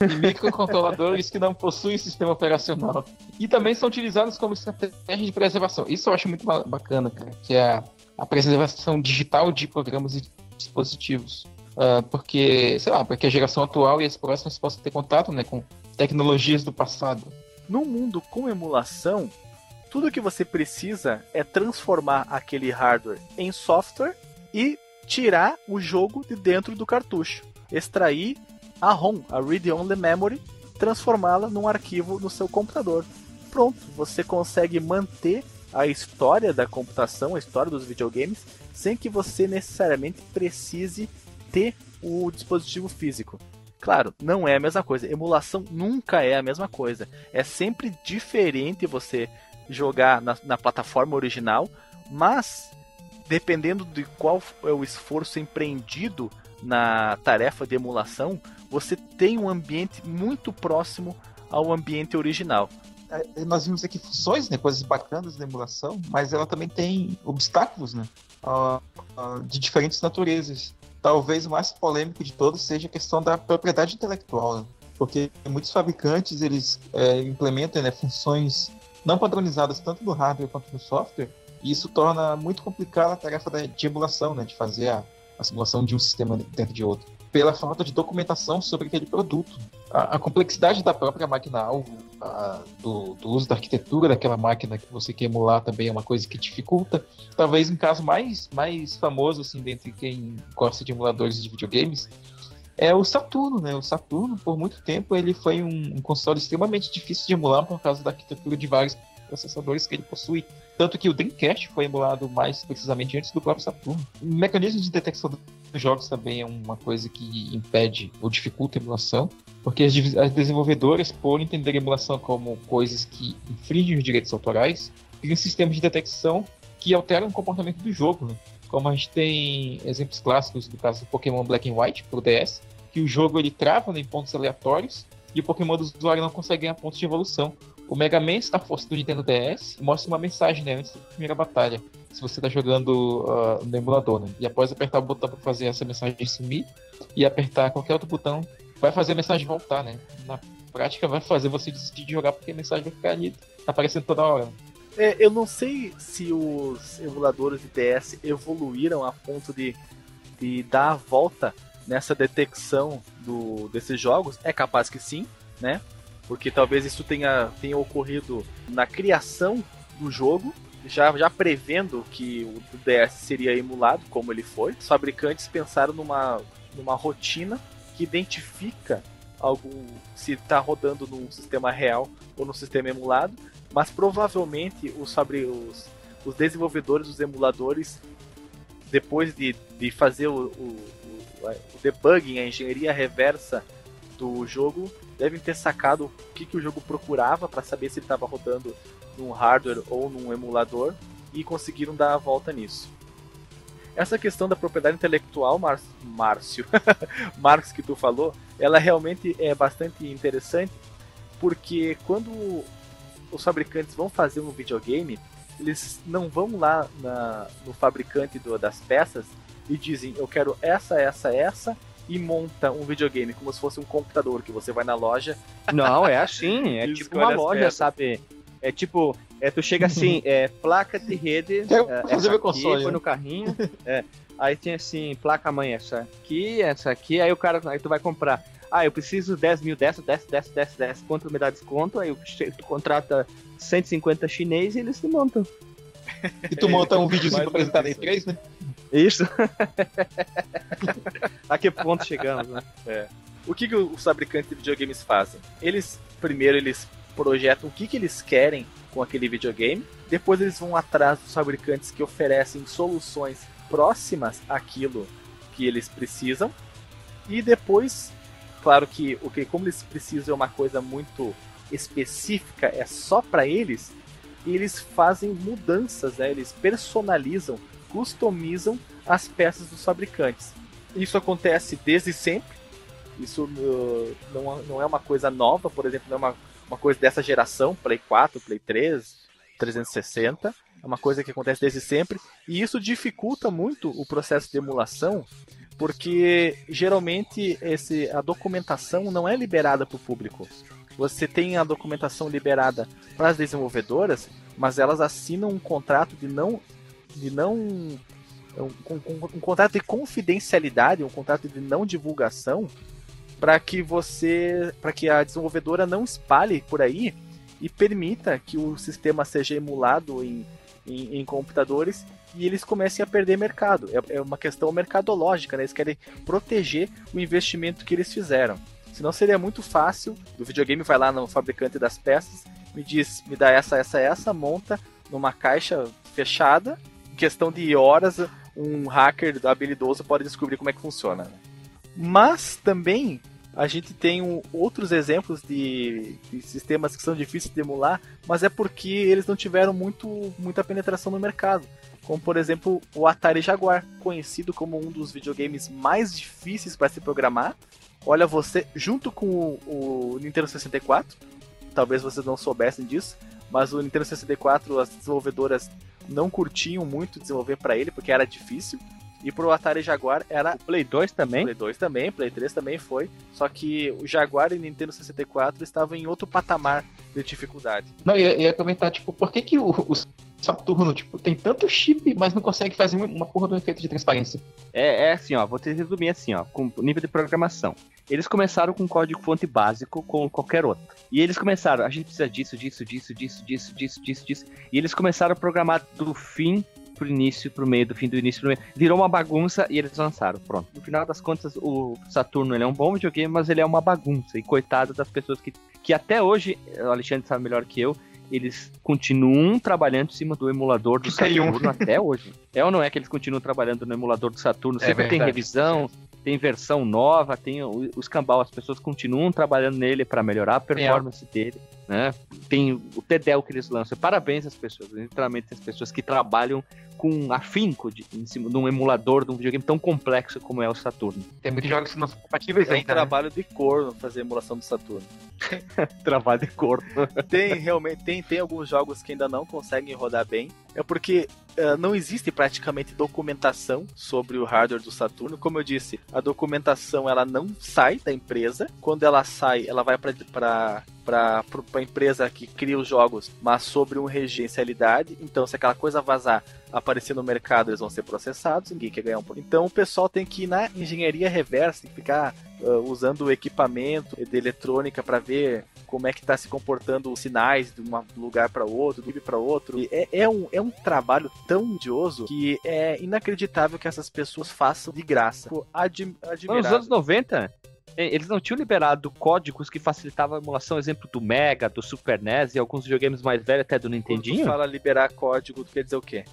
E microcontroladores que não possuem sistema operacional. E também são utilizados como estratégia de preservação. Isso eu acho muito bacana, cara, que é a, preservação digital de programas e dispositivos. Uh, porque, sei lá, porque a geração atual e as próximas possam ter contato né, com tecnologias do passado. Num mundo com emulação, tudo que você precisa é transformar aquele hardware em software e tirar o jogo de dentro do cartucho, extrair a ROM, a Read Only Memory, transformá-la num arquivo no seu computador. Pronto, você consegue manter a história da computação, a história dos videogames, sem que você necessariamente precise ter o dispositivo físico. Claro, não é a mesma coisa. Emulação nunca é a mesma coisa. É sempre diferente você jogar na, na plataforma original, mas dependendo de qual é o esforço empreendido na tarefa de emulação, você tem um ambiente muito próximo ao ambiente original. É, nós vimos aqui funções, né, coisas bacanas da emulação, mas ela também tem obstáculos né, de diferentes naturezas. Talvez o mais polêmico de todos seja a questão da propriedade intelectual, né? porque muitos fabricantes eles é, implementam né, funções não padronizadas tanto no hardware quanto no software, e isso torna muito complicada a tarefa de emulação, né, de fazer a, a simulação de um sistema dentro de outro, pela falta de documentação sobre aquele produto. A, a complexidade da própria máquina-alvo, do, do, uso da arquitetura daquela máquina que você quer emular também é uma coisa que dificulta. Talvez um caso mais, mais famoso, assim, dentre quem gosta de emuladores de videogames, é o Saturno, né? O Saturno, por muito tempo, ele foi um, um, console extremamente difícil de emular por causa da arquitetura de vários processadores que ele possui. Tanto que o Dreamcast foi emulado mais precisamente antes do próprio Saturno. O mecanismo de detecção dos jogos também é uma coisa que impede ou dificulta a emulação, porque as, as desenvolvedoras, por entender a emulação como coisas que infringem os direitos autorais, criam sistemas de detecção que alteram o comportamento do jogo. Né? Como a gente tem exemplos clássicos do caso do Pokémon Black and White pro DS, que o jogo ele trava em pontos aleatórios e o Pokémon do usuário não consegue ganhar pontos de evolução. O Mega Man Star Force do Nintendo DS mostra uma mensagem né, antes da primeira batalha, se você está jogando uh, no emulador. Né? E após apertar o botão para fazer essa mensagem sumir e apertar qualquer outro botão, vai fazer a mensagem voltar. Né? Na prática, vai fazer você desistir de jogar porque a mensagem vai ficar ali, tá aparecendo toda hora. É, eu não sei se os emuladores de DS evoluíram a ponto de, de dar a volta nessa detecção do, desses jogos. É capaz que sim, né? Porque talvez isso tenha, tenha ocorrido na criação do jogo, já, já prevendo que o DS seria emulado, como ele foi. Os fabricantes pensaram numa, numa rotina que identifica algum se está rodando num sistema real ou no sistema emulado mas provavelmente os, os, os desenvolvedores dos emuladores, depois de, de fazer o, o, o debugging, a engenharia reversa do jogo, devem ter sacado o que, que o jogo procurava para saber se ele estava rodando num hardware ou num emulador e conseguiram dar a volta nisso. Essa questão da propriedade intelectual, Mar Márcio, Marx que tu falou, ela realmente é bastante interessante, porque quando os fabricantes vão fazer um videogame, eles não vão lá na, no fabricante do, das peças e dizem eu quero essa, essa, essa e monta um videogame como se fosse um computador que você vai na loja. Não, é assim, é tipo uma loja, peças. sabe? É tipo, é, tu chega assim, é placa de rede, é, essa aqui, console, põe né? no carrinho, é, aí tem assim, placa mãe essa aqui, essa aqui, aí o cara, aí tu vai comprar. Ah, eu preciso 10 mil dessa, dessa, dessa, dessa, dessa. Quanto me dá desconto? Aí tu contrata 150 chinês e eles te montam. E tu monta um videozinho pra apresentar em 3, né? Isso. a que ponto chegamos, né? É. O que, que os fabricantes de videogames fazem? Eles, primeiro, eles projetam o que, que eles querem com aquele videogame. Depois eles vão atrás dos fabricantes que oferecem soluções próximas àquilo que eles precisam. E depois, claro que o que como eles precisam é uma coisa muito específica, é só para eles, eles fazem mudanças, né? eles personalizam, customizam as peças dos fabricantes. Isso acontece desde sempre. Isso uh, não, não é uma coisa nova, por exemplo, não é uma, uma coisa dessa geração, Play 4, Play 3, 360. É uma coisa que acontece desde sempre. E isso dificulta muito o processo de emulação, porque geralmente esse, a documentação não é liberada para o público. Você tem a documentação liberada para as desenvolvedoras, mas elas assinam um contrato de não. De não um, um, um contrato de confidencialidade, um contrato de não divulgação, para que você. para que a desenvolvedora não espalhe por aí e permita que o sistema seja emulado em, em, em computadores e eles comecem a perder mercado. É, é uma questão mercadológica, né? Eles querem proteger o investimento que eles fizeram. Senão seria muito fácil. O videogame vai lá no fabricante das peças, me diz, me dá essa, essa, essa, monta numa caixa fechada. Em questão de horas, um hacker habilidoso pode descobrir como é que funciona. Né? Mas também a gente tem um, outros exemplos de, de, sistemas que são difíceis de emular, mas é porque eles não tiveram muito, muita penetração no mercado. Como, por exemplo, o Atari Jaguar, conhecido como um dos videogames mais difíceis para se programar. Olha você, junto com o, o Nintendo 64, talvez vocês não soubessem disso, mas o Nintendo 64, as desenvolvedoras não curtiam muito desenvolver para ele, porque era difícil. E pro Atari Jaguar era. O Play 2 também? Play 2 também, Play 3 também foi. Só que o Jaguar e o Nintendo 64 estavam em outro patamar de dificuldade. Não, eu ia comentar, tipo, por que, que o, o Saturno, tipo, tem tanto chip, mas não consegue fazer uma porra do efeito de transparência? É, é assim, ó, vou te resumir assim, ó, com nível de programação. Eles começaram com código fonte básico com qualquer outro. E eles começaram, a gente precisa disso, disso, disso, disso, disso, disso, disso, disso. E eles começaram a programar do fim pro início, pro meio, do fim do início pro meio. Virou uma bagunça e eles lançaram. Pronto. No final das contas, o Saturno ele é um bom videogame, mas ele é uma bagunça. E coitado das pessoas que, que até hoje, o Alexandre sabe melhor que eu, eles continuam trabalhando em cima do emulador do Saturno até hoje. É ou não é que eles continuam trabalhando no emulador do Saturno? É Sempre é tem revisão, tem versão nova, tem os cambal, as pessoas continuam trabalhando nele para melhorar a performance é. dele. Né? Tem o TEDEL que eles lançam. Parabéns às pessoas, literalmente as pessoas que trabalham com afinco de, em cima de um emulador de um videogame tão complexo como é o Saturno. Tem muitos jogos que não são compatíveis é ainda. É um trabalho de corno fazer emulação do Saturno. trabalho de corno. tem realmente tem, tem alguns jogos que ainda não conseguem rodar bem. É porque uh, não existe praticamente documentação sobre o hardware do Saturno. Como eu disse, a documentação ela não sai da empresa. Quando ela sai, ela vai para para a empresa que cria os jogos, mas sobre uma regencialidade. Então, se aquela coisa vazar, aparecer no mercado, eles vão ser processados, ninguém quer ganhar um Então, o pessoal tem que ir na engenharia reversa, tem que ficar uh, usando o equipamento de eletrônica para ver como é que está se comportando os sinais de um lugar para outro, do para outro. E é, é, um, é um trabalho tão odioso que é inacreditável que essas pessoas façam de graça. Admi Nos anos 90, eles não tinham liberado códigos que facilitavam a emulação, exemplo do Mega, do Super NES e alguns videogames mais velhos, até do Nintendinho? Quando fala liberar código, quer dizer o quê?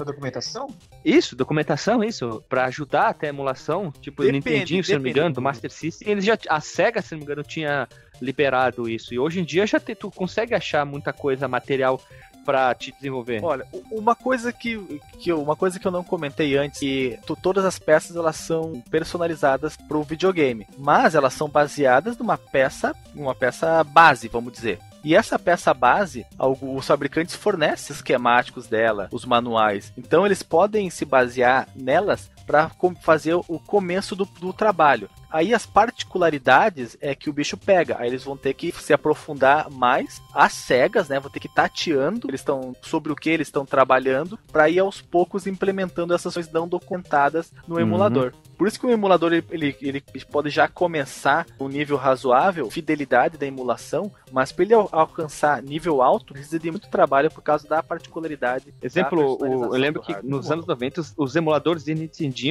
A documentação? Isso, documentação, isso. Pra ajudar até a emulação, tipo depende, do Nintendinho, se não me engano, do Master System. Eles já, a SEGA, se não me engano, tinha liberado isso. E hoje em dia já te, tu consegue achar muita coisa, material para te desenvolver? Olha, uma coisa que, que eu, uma coisa que eu não comentei antes, que todas as peças elas são personalizadas para o videogame, mas elas são baseadas numa peça, uma peça base, vamos dizer. E essa peça base, os fabricantes fornecem esquemáticos dela, os manuais. Então eles podem se basear nelas para fazer o começo do, do trabalho. Aí as particularidades é que o bicho pega. Aí eles vão ter que se aprofundar mais às cegas, né? Vão ter que ir tateando. Eles estão sobre o que eles estão trabalhando para ir aos poucos implementando essas coisas não documentadas no uhum. emulador. Por isso que o emulador ele, ele, ele, pode já começar um nível razoável, fidelidade da emulação, mas para ele alcançar nível alto, precisa de muito trabalho por causa da particularidade. Exemplo, da o, eu lembro que nos anos 90 os, os emuladores de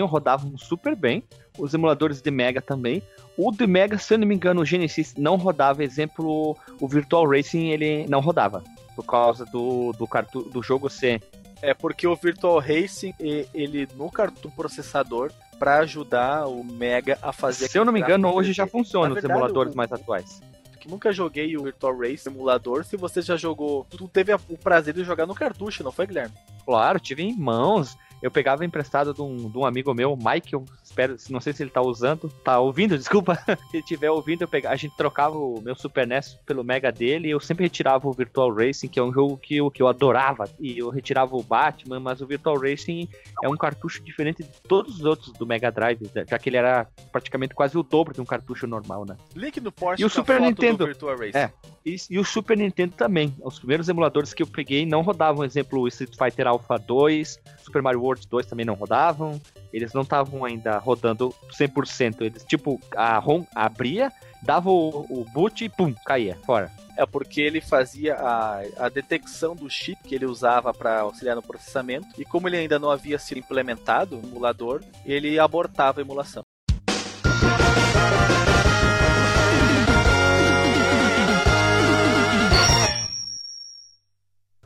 Rodavam super bem, os emuladores de Mega também. O de Mega, se eu não me engano, o Genesis não rodava. Exemplo, o Virtual Racing ele não rodava por causa do do, cartu do jogo ser é porque o Virtual Racing, ele no cartão processador, para ajudar o Mega a fazer. Se eu não me engano, hoje já funciona os emuladores o... mais atuais que nunca joguei o Virtual Race emulador. Se você já jogou, tu teve o prazer de jogar no cartucho, não foi, Guilherme? Claro, tive em mãos. Eu pegava emprestado de um, de um amigo meu, Michael, espero, não sei se ele tá usando, tá ouvindo, desculpa. se ele tiver ouvindo, eu pegava, a gente trocava o meu Super NES pelo Mega dele e eu sempre retirava o Virtual Racing, que é um jogo que eu, que eu adorava. E eu retirava o Batman, mas o Virtual Racing é um cartucho diferente de todos os outros do Mega Drive, já que ele era praticamente quase o dobro de um cartucho normal, né? Link no Porsche e o Super Nintendo Virtual Racing. É, e, e, o Super Nintendo também. Os primeiros emuladores que eu peguei não rodavam, exemplo, o Street Fighter Alpha 2, Super Mario World 2 também não rodavam. Eles não estavam ainda rodando 100%. Eles, tipo, a ROM abria, dava o, o boot e pum, caía fora. É porque ele fazia a, a detecção do chip que ele usava para auxiliar no processamento. E como ele ainda não havia sido implementado no emulador, ele abortava a emulação.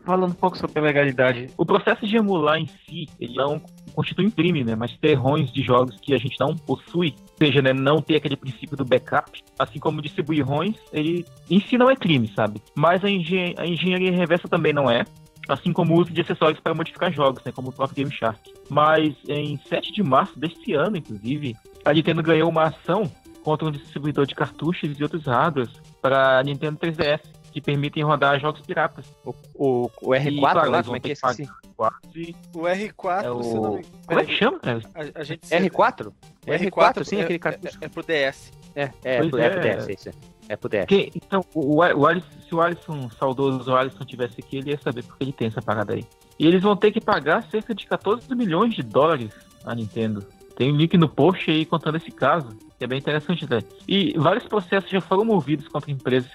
Falando um pouco sobre a legalidade, o processo de emular em si, ele não constitui um crime, né? Mas ter ROMs de jogos que a gente não possui, seja, né, não ter aquele princípio do backup, assim como distribuir ROMs, ele em si não é crime, sabe? Mas a, engen a engenharia reversa também não é, assim como o uso de acessórios para modificar jogos, né, como o próprio Game Shark. Mas em 7 de março deste ano, inclusive, a Nintendo ganhou uma ação contra um distribuidor de cartuchos e outros hardwares para a Nintendo 3DS que permitem rodar jogos piratas. O, o, o R4 e, claro, lá, como é que é esse? O R4, é o... Como é que chama, cara? A, a gente R4? O R4, R4 sim, é, aquele cartucho. É, é, pro DS. É, é, é, pro, é, pro DS, isso. É pro DS. Que, então, o, o Alisson, se o Alisson, saudoso o Alisson tivesse aqui, ele ia saber porque ele tem essa parada aí. E eles vão ter que pagar cerca de 14 milhões de dólares à Nintendo. Tem um link no post aí contando esse caso, que é bem interessante, né? E vários processos já foram movidos contra empresas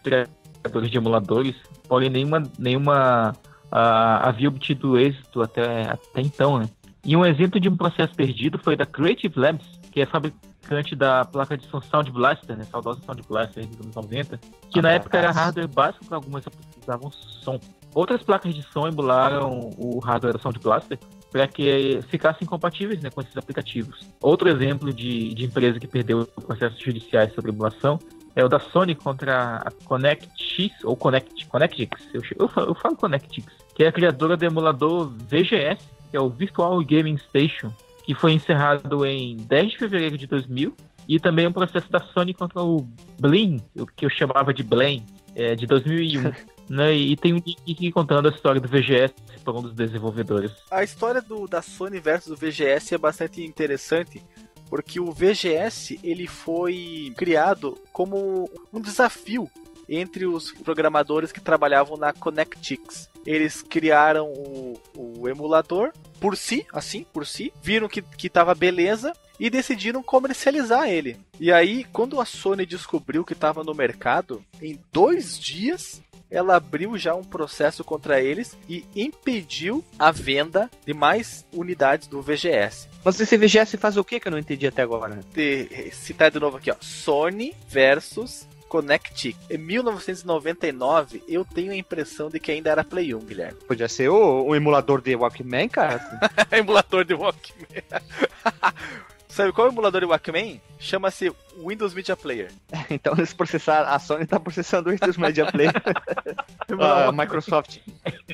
criadores de emuladores, porém nenhuma, nenhuma uh, havia obtido êxito até, até então, né? E um exemplo de um processo perdido foi da Creative Labs, que é fabricante da placa de som Sound Blaster, né? Saudosa Sound Blaster dos anos 90, que ah, na época era hardware básico para algumas usavam som. Outras placas de som emularam o hardware da Sound Blaster para que ficassem compatíveis né, com esses aplicativos. Outro exemplo de, de empresa que perdeu processos judiciais sobre emulação é o da Sony contra a ConnectX, ou Connect, ConnectX, eu, eu, falo, eu falo ConnectX, que é a criadora do emulador VGS, que é o Virtual Gaming Station, que foi encerrado em 10 de fevereiro de 2000, e também um processo da Sony contra o Blim, o que eu chamava de Blame, é, de 2001. né? E tem um link contando a história do VGS por um dos desenvolvedores. A história do, da Sony versus o VGS é bastante interessante, porque o VGS ele foi criado como um desafio entre os programadores que trabalhavam na ConnectX. Eles criaram o, o emulador por si, assim, por si, viram que, que beleza e decidiram comercializar ele. E aí, quando a Sony descobriu que estava no mercado, em dois dias ela abriu já um processo contra eles e impediu a venda de mais unidades do VGS. Mas esse VGS faz o que que eu não entendi até agora? De, citar de novo aqui, ó. Sony versus Connect. Em 1999, eu tenho a impressão de que ainda era Play 1, Guilherme. Podia ser o, o emulador de Walkman, cara. emulador de Walkman. Sabe qual é o emulador de Walkman? Chama-se Windows Media Player. então eles processaram, a Sony tá processando o Windows Media Player. a Microsoft.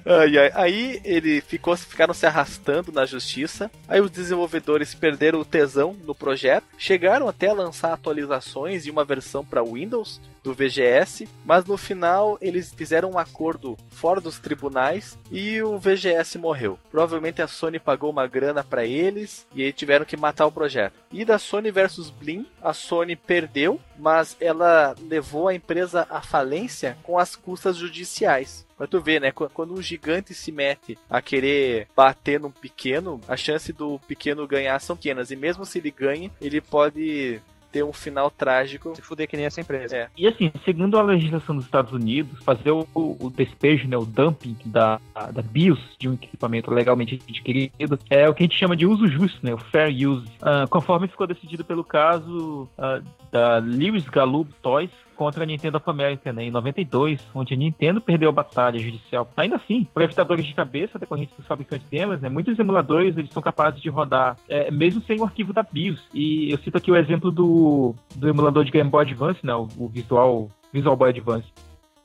Aí, aí, aí ele ficou, ficaram se arrastando na justiça. Aí os desenvolvedores perderam o tesão no projeto. Chegaram até a lançar atualizações e uma versão para Windows do VGS, mas no final eles fizeram um acordo fora dos tribunais e o VGS morreu. Provavelmente a Sony pagou uma grana para eles e aí tiveram que matar o projeto. E da Sony versus Blin, a Sony perdeu, mas ela levou a empresa à falência com as custas judiciais. Pra tu ver, né? Quando um gigante se mete a querer bater num pequeno, a chance do pequeno ganhar são pequenas. E mesmo se ele ganhe, ele pode ter um final trágico. Se fuder que nem essa empresa. É. E assim, segundo a legislação dos Estados Unidos, fazer o, o despejo, né, o dumping da, da BIOS de um equipamento legalmente adquirido é o que a gente chama de uso justo, né, o fair use. Uh, conforme ficou decidido pelo caso uh, da Lewis Gallup Toys contra a Nintendo of America, né, em 92, onde a Nintendo perdeu a batalha judicial. Ainda assim, por evitadores de cabeça decorrentes dos fabricantes temas, né, muitos emuladores eles são capazes de rodar é, mesmo sem o arquivo da BIOS. E eu cito aqui o exemplo do, do emulador de Game Boy Advance, né, o, o Visual, Visual Boy Advance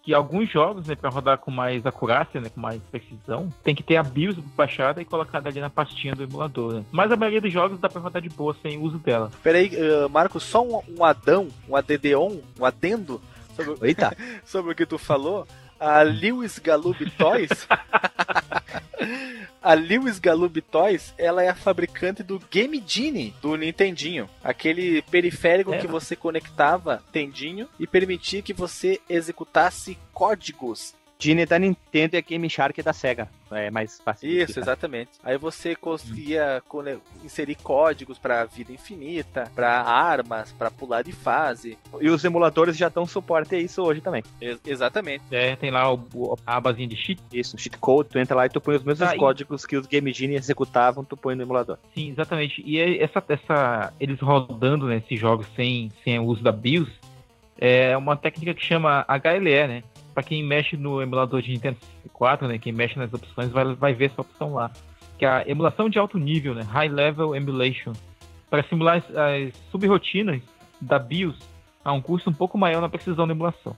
que alguns jogos, né, para rodar com mais acurácia, né, com mais precisão, tem que ter a BIOS baixada e colocada ali na pastinha do emulador. Né? Mas a maioria dos jogos dá para rodar de boa sem uso dela. Peraí, uh, Marcos, só um, um adão, um ADD-on, um adendo sobre, Eita. sobre o que tu falou. A Lewis Galub Toys A Lewis Galub Toys, ela é a fabricante do Game Genie do Nintendinho. Aquele periférico é. que você conectava tendinho e permitia que você executasse códigos Genie da Nintendo e a Game Shark da Sega. É mais fácil. Isso, exatamente. Aí você conseguia inserir códigos para vida infinita, para armas, para pular de fase. E os emuladores já dão suporte a isso hoje também. Ex exatamente. É, tem lá o, a abazinha de cheat. Isso, cheat code, tu entra lá e tu põe os mesmos ah, códigos e... que os Game Genie executavam, tu põe no emulador. Sim, exatamente. E essa, essa eles rodando né, esses jogos sem, sem o uso da BIOS, é uma técnica que chama HLE, né? Para quem mexe no emulador de Nintendo 64, né, quem mexe nas opções vai, vai ver essa opção lá, que é a emulação de alto nível, né, High Level Emulation, para simular as, as subrotinas da BIOS a um custo um pouco maior na precisão da emulação.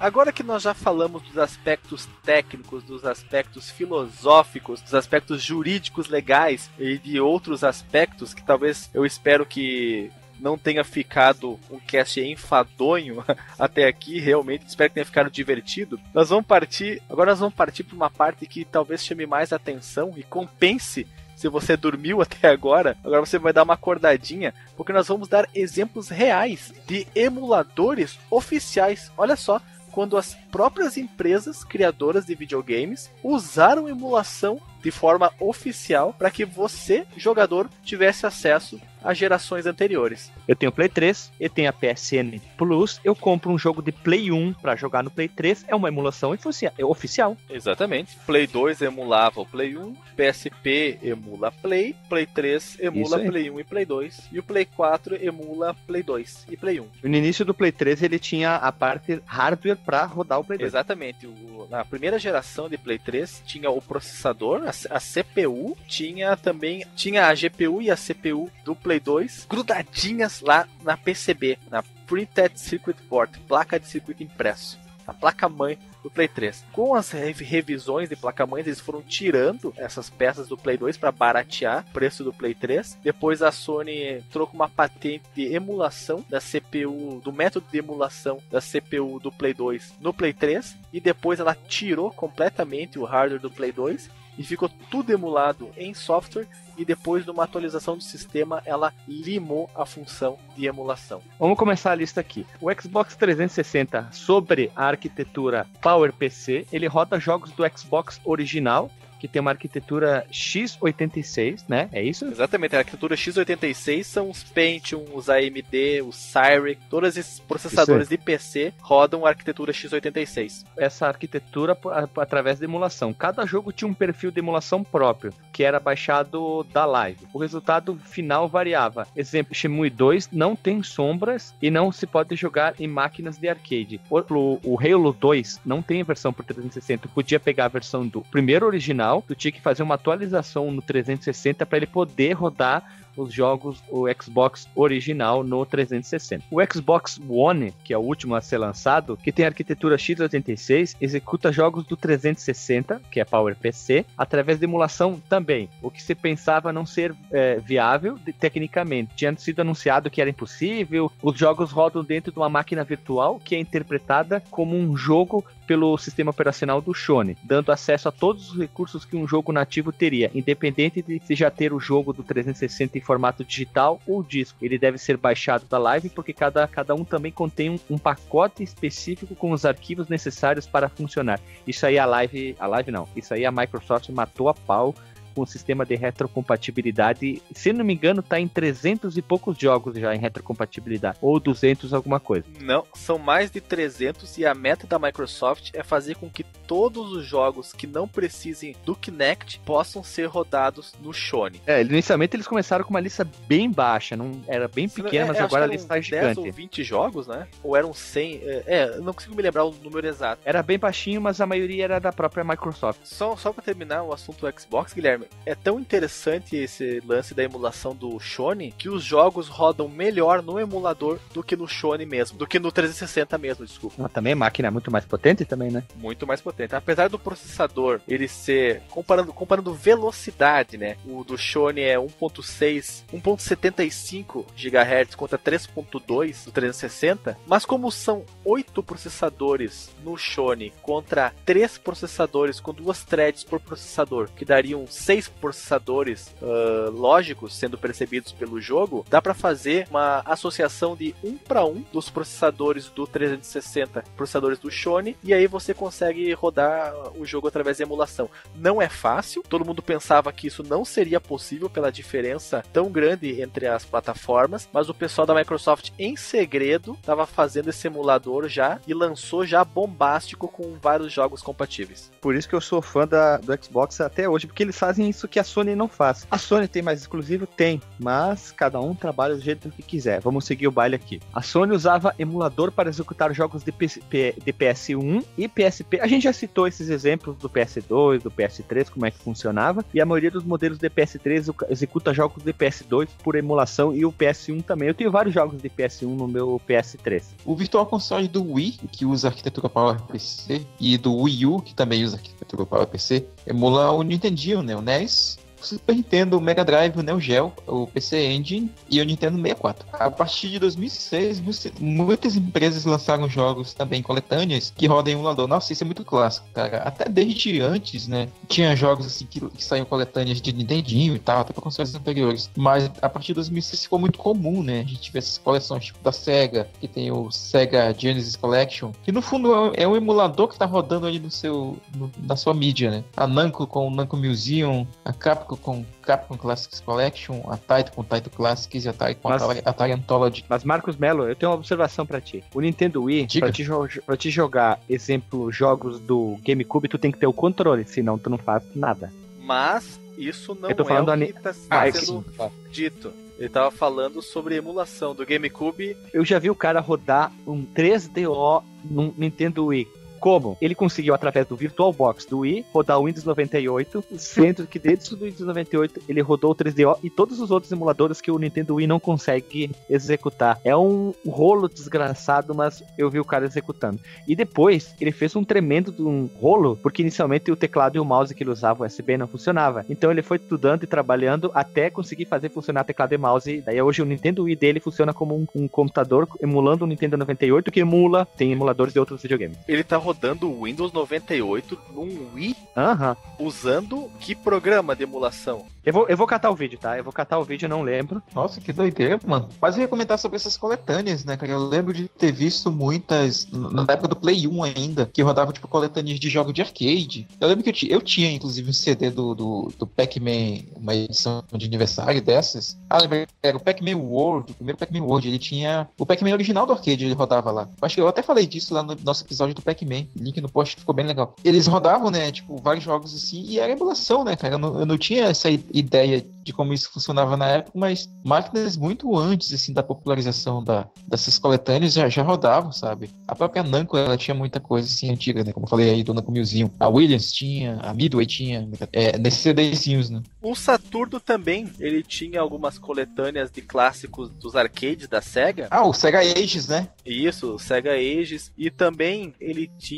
Agora que nós já falamos dos aspectos técnicos, dos aspectos filosóficos, dos aspectos jurídicos legais e de outros aspectos que talvez eu espero que não tenha ficado um cast enfadonho até aqui, realmente. Espero que tenha ficado divertido. Nós vamos partir. Agora nós vamos partir para uma parte que talvez chame mais atenção e compense se você dormiu até agora, agora você vai dar uma acordadinha, porque nós vamos dar exemplos reais de emuladores oficiais. Olha só, quando as próprias empresas criadoras de videogames usaram emulação de forma oficial para que você, jogador, tivesse acesso às gerações anteriores. Eu tenho Play 3, eu tenho a PSN Plus, eu compro um jogo de Play 1 para jogar no Play 3, é uma emulação é oficial. Exatamente. Play 2 emulava o Play 1, PSP emula Play, Play 3 emula Play 1 e Play 2, e o Play 4 emula Play 2 e Play 1. No início do Play 3 ele tinha a parte hardware para rodar o Play 2. Exatamente. O, na primeira geração de Play 3 tinha o processador, a, a CPU, tinha também tinha a GPU e a CPU do Play 2 grudadinhas lá na PCB, na Printed Circuit Board, placa de circuito impresso, a placa mãe do Play 3. Com as revisões de placa-mãe, eles foram tirando essas peças do Play 2 para baratear o preço do Play 3. Depois a Sony trocou uma patente de emulação da CPU, do método de emulação da CPU do Play 2 no Play 3 e depois ela tirou completamente o hardware do Play 2 e ficou tudo emulado em software e depois de uma atualização do sistema ela limou a função de emulação. Vamos começar a lista aqui. O Xbox 360 sobre a arquitetura PowerPC, ele roda jogos do Xbox original que tem uma arquitetura x86, né? É isso? Exatamente, a arquitetura x86 são os Pentium, os AMD, os Cyric, todos esses processadores de PC rodam a arquitetura x86. Essa arquitetura através de emulação. Cada jogo tinha um perfil de emulação próprio, que era baixado da live. O resultado final variava. Exemplo, Shenmue 2 não tem sombras e não se pode jogar em máquinas de arcade. O, o Halo 2 não tem versão por 360, podia pegar a versão do primeiro original tu tinha que fazer uma atualização no 360 para ele poder rodar os jogos, o Xbox original no 360. O Xbox One, que é o último a ser lançado, que tem a arquitetura x86, executa jogos do 360, que é PowerPC, através de emulação também, o que se pensava não ser é, viável de, tecnicamente. Tinha sido anunciado que era impossível, os jogos rodam dentro de uma máquina virtual que é interpretada como um jogo pelo sistema operacional do Shone, dando acesso a todos os recursos que um jogo nativo teria, independente de se já ter o jogo do 360 em formato digital ou disco. Ele deve ser baixado da live porque cada, cada um também contém um, um pacote específico com os arquivos necessários para funcionar. Isso aí a live, a live não, isso aí a Microsoft matou a pau com o sistema de retrocompatibilidade. Se não me engano, tá em 300 e poucos jogos já em retrocompatibilidade. Ou 200 alguma coisa. Não, são mais de 300 e a meta da Microsoft é fazer com que todos os jogos que não precisem do Kinect possam ser rodados no Shone. É, inicialmente eles começaram com uma lista bem baixa, não era bem pequena, é, mas agora a lista é gigante. 10 ou 20 jogos, né? Ou eram 100, é, é, não consigo me lembrar o número exato. Era bem baixinho, mas a maioria era da própria Microsoft. Só, só para terminar o assunto do Xbox, Guilherme, é tão interessante esse lance da emulação do Shone que os jogos rodam melhor no emulador do que no Shone mesmo, do que no 360 mesmo, desculpa. Mas também a máquina é muito mais potente também, né? Muito mais potente. Apesar do processador ele ser comparando comparando velocidade, né? O do Shone é 1.6, 1.75 GHz contra 3.2 do 360, mas como são oito processadores no Shone contra três processadores com duas threads por processador, que dariam 6 seis processadores uh, lógicos sendo percebidos pelo jogo, dá para fazer uma associação de um para um dos processadores do 360, processadores do Shone, e aí você consegue rodar o jogo através de emulação. Não é fácil, todo mundo pensava que isso não seria possível pela diferença tão grande entre as plataformas, mas o pessoal da Microsoft em segredo estava fazendo esse emulador já e lançou já bombástico com vários jogos compatíveis. Por isso que eu sou fã da, do Xbox até hoje, porque eles fazem isso que a Sony não faz. A Sony tem mais exclusivo? Tem, mas cada um trabalha do jeito que quiser. Vamos seguir o baile aqui. A Sony usava emulador para executar jogos de, de PS1 e PSP. A gente já citou esses exemplos do PS2, do PS3, como é que funcionava, e a maioria dos modelos de PS3 executa jogos de PS2 por emulação e o PS1 também. Eu tenho vários jogos de PS1 no meu PS3. O Virtual Console do Wii, que usa arquitetura PowerPC, e do Wii U, que também usa arquitetura PowerPC, emula o Nintendinho, né? O NES Super Nintendo, o Mega Drive, o Neo Geo, o PC Engine e o Nintendo 64. A partir de 2006, muitas empresas lançaram jogos também coletâneas que rodam em emulador. Nossa, isso é muito clássico, cara. Até desde antes, né? Tinha jogos assim que, que saíam coletâneas de Nintendinho e tal, até para consoles anteriores. Mas a partir de 2006 ficou muito comum, né? A gente vê essas coleções tipo da Sega, que tem o Sega Genesis Collection, que no fundo é um emulador que tá rodando ali no seu, no, na sua mídia, né? A Namco com o Namco Museum, a Capcom com Capcom Classics Collection, a Taito com Taito Classics e a Taito com mas, a Atari Anthology. Mas Marcos Mello, eu tenho uma observação para ti. O Nintendo Wii, para te, pra te jogar, exemplo, jogos do GameCube, tu tem que ter o controle, senão tu não faz nada. Mas isso não é falando o que está ah, sendo sim. dito. Ele tava falando sobre emulação do GameCube. Eu já vi o cara rodar um 3DO no Nintendo Wii como ele conseguiu, através do VirtualBox do Wii, rodar o Windows 98, sendo que dentro do Windows 98 ele rodou o 3DO e todos os outros emuladores que o Nintendo Wii não consegue executar. É um rolo desgraçado, mas eu vi o cara executando. E depois ele fez um tremendo um rolo, porque inicialmente o teclado e o mouse que ele usava USB não funcionava. Então ele foi estudando e trabalhando até conseguir fazer funcionar teclado e mouse. Daí hoje o Nintendo Wii dele funciona como um, um computador emulando o Nintendo 98 que emula, tem emuladores de outros videogames. Ele tá rodando rodando o Windows 98 num Wii uhum. usando que programa de emulação? Eu vou, eu vou catar o vídeo, tá? Eu vou catar o vídeo, não lembro. Nossa, que doideira, mano. Mas eu ia comentar sobre essas coletâneas, né, cara? Eu lembro de ter visto muitas, na época do Play 1 ainda, que rodava, tipo, coletâneas de jogo de arcade. Eu lembro que eu, tinha, eu tinha inclusive, um CD do, do, do Pac-Man, uma edição de aniversário dessas. Ah, lembra? Era o Pac-Man World, o primeiro Pac-Man World. Ele tinha o Pac-Man original do arcade, ele rodava lá. Acho que eu até falei disso lá no nosso episódio do Pac-Man. Também. Link no post ficou bem legal. Eles rodavam, né, tipo, vários jogos assim, e era emulação, né, cara? Eu não, eu não tinha essa ideia de como isso funcionava na época, mas máquinas muito antes, assim, da popularização da, dessas coletâneas já, já rodavam, sabe? A própria Namco, ela tinha muita coisa, assim, antiga, né? Como eu falei aí, do Namco. A Williams tinha, a Midway tinha, é, nesses CDzinhos, né? O Saturno também, ele tinha algumas coletâneas de clássicos dos arcades da SEGA. Ah, o Sega Ages, né? Isso, o Sega Ages. E também ele tinha,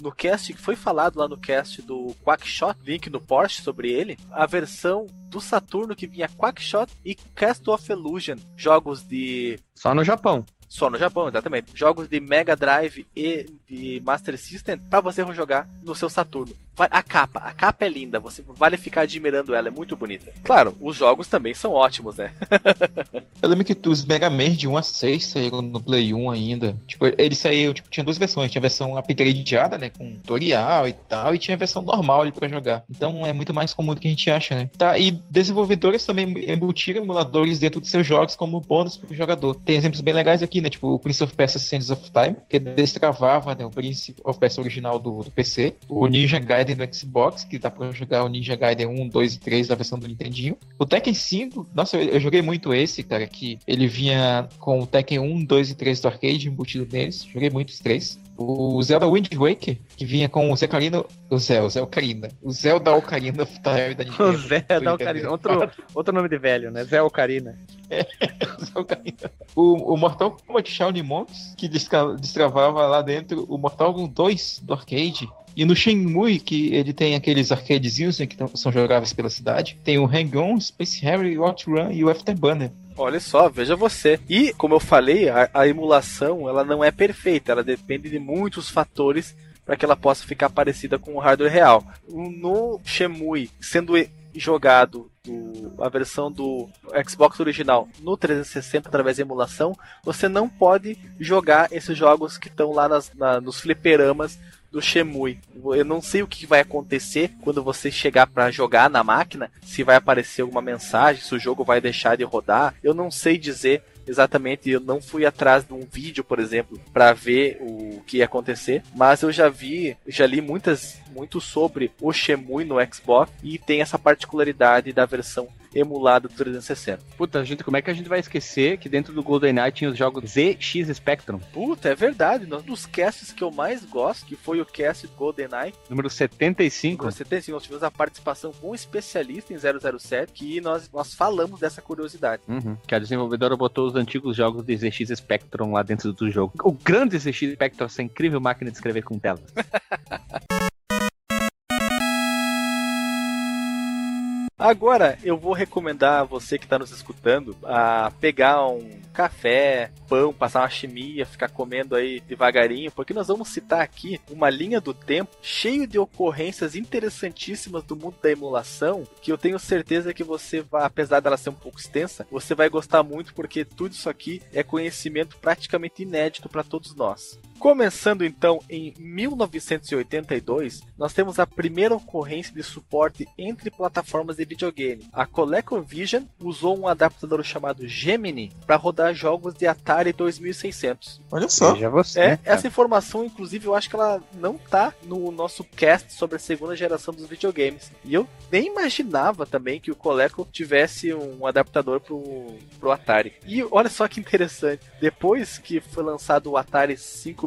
no cast, que foi falado lá no cast do Quackshot, link no Porsche sobre ele, a versão do Saturno que vinha Quackshot e Castle of Illusion, jogos de Só no Japão. só no Japão, exatamente. Jogos de Mega Drive e de Master System para você jogar no seu Saturno. A capa, a capa é linda, você vale ficar admirando ela, é muito bonita. Claro, os jogos também são ótimos, né? Eu lembro que os Mega Man de 1 a 6 saíram no Play 1 ainda. Tipo, eles saíram, tipo, tinha duas versões. Tinha a versão upgradeada, né? Com tutorial e tal. E tinha a versão normal ali pra jogar. Então é muito mais comum do que a gente acha, né? Tá, e desenvolvedores também embutiram emuladores dentro dos seus jogos como bônus pro jogador. Tem exemplos bem legais aqui, né? Tipo o Prince of Persia Sands of Time, que destravava né, o Prince of Persia original do, do PC. O Ninja Gaiden do Xbox, que dá pra jogar o Ninja Gaiden 1, 2 e 3 da versão do Nintendinho. O Tekken 5, nossa, eu, eu joguei muito esse, cara, que ele vinha com o Tekken 1, 2 e 3 do arcade embutido neles. Joguei muito os três. O Zelda Wind Waker, que vinha com o Zé o Zé, o Zé Ocarina. O Zelda Ocarina of Time da Nintendo. O Zé da Ocarina. Outro, outro nome de velho, né? Zé Ocarina. Zé Ocarina. O, o Mortal Kombat Shaolin Monks, que destra- destravava lá dentro o Mortal Kombat 2 do arcade. E no Shenmue, que ele tem aqueles arcadezinhos né, que tão- são jogáveis pela cidade, tem o Hang-On, Space Harrier, Outrun e o Afterburner. Olha só, veja você. E, como eu falei, a, a emulação ela não é perfeita, ela depende de muitos fatores para que ela possa ficar parecida com o hardware real. No Shemui, sendo jogado do- a versão do Xbox original no 360 através da emulação, você não pode jogar esses jogos que estão lá nas- na- nos fliperamas do Shemui. Eu não sei o que vai acontecer quando você chegar para jogar na máquina, se vai aparecer alguma mensagem, se o jogo vai deixar de rodar. Eu não sei dizer exatamente, eu não fui atrás de um vídeo, por exemplo, para ver o que ia acontecer, mas eu já vi, já li muitas muito sobre o Shemui no Xbox e tem essa particularidade da versão emulada do 360. Puta, gente, como é que a gente vai esquecer que dentro do GoldenEye tinha os jogos ZX Spectrum, Puta, é verdade, um dos casts que eu mais gosto, que foi o cast GoldenEye, número 75. Você tem sim, nós tivemos a participação com um especialista em 007 que nós, nós falamos dessa curiosidade. Uhum, que a desenvolvedora botou os antigos jogos de ZX Spectrum lá dentro do jogo. O grande ZX Spectrum, essa incrível máquina de escrever com telas. Agora eu vou recomendar a você que está nos escutando a pegar um café, pão, passar uma chimia, ficar comendo aí devagarinho, porque nós vamos citar aqui uma linha do tempo cheio de ocorrências interessantíssimas do mundo da emulação, que eu tenho certeza que você vai, apesar dela ser um pouco extensa, você vai gostar muito porque tudo isso aqui é conhecimento praticamente inédito para todos nós. Começando então em 1982, nós temos a primeira ocorrência de suporte entre plataformas de videogame. A ColecoVision usou um adaptador chamado Gemini para rodar jogos de Atari 2600. Olha só. Veja você. É, cara. essa informação, inclusive, eu acho que ela não tá no nosso cast sobre a segunda geração dos videogames. E eu nem imaginava também que o Coleco tivesse um adaptador pro, pro Atari. E olha só que interessante, depois que foi lançado o Atari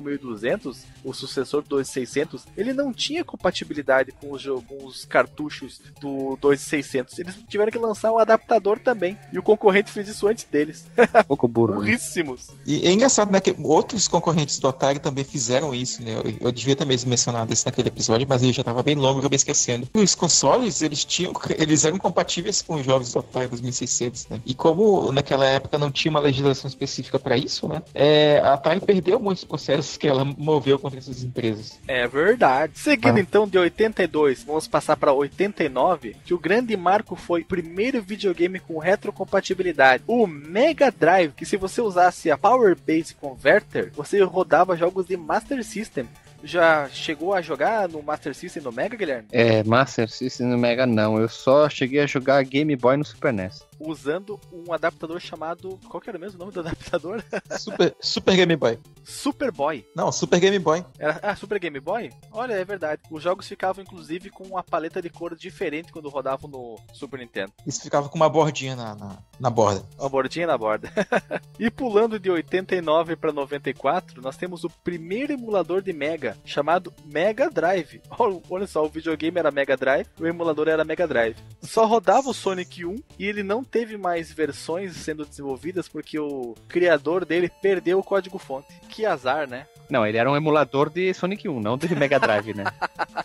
5200, o sucessor do 2600, ele não tinha compatibilidade com os, com os cartuchos do 2600. Eles tiveram que lançar um adaptador também. E o concorrente fez isso antes deles. Pouco burro. né? Burríssimos. E é engraçado, né, que outros concorrentes do Atari também fizeram isso, né? Eu, eu devia ter mesmo mencionado isso naquele episódio, mas ele já tava bem longo, eu acabei esquecendo. Os consoles, eles tinham, eles eram compatíveis com os jogos do Atari 2600, né? E como naquela época não tinha uma legislação específica para isso, né? É, a Atari perdeu muitos processos que ela moveu contra essas empresas. É verdade. Seguindo Ah. então de 82, vamos passar para 89, que o grande marco foi o primeiro videogame com retrocompatibilidade, o Mega Drive, que se você usasse a Power Base Converter, você rodava jogos de Master System. Já chegou a jogar no Master System no Mega, Guilherme? É, Master System no Mega não. Eu só cheguei a jogar Game Boy no Super NES. Usando um adaptador chamado. Qual que era mesmo o nome do adaptador? Super, Super Game Boy. Superboy. Não, Super Game Boy. Era, ah, Super Game Boy? Olha, é verdade. Os jogos ficavam inclusive com uma paleta de cor diferente quando rodavam no Super Nintendo. Isso ficava com uma bordinha na, na, na borda. Uma bordinha na borda. e pulando de 89 para 94, nós temos o primeiro emulador de Mega, chamado Mega Drive. Olha só, o videogame era Mega Drive, o emulador era Mega Drive. Só rodava o Sonic 1 e ele não teve mais versões sendo desenvolvidas porque o criador dele perdeu o código-fonte. Que azar, né? Não, ele era um emulador de Sonic 1, não de Mega Drive, né?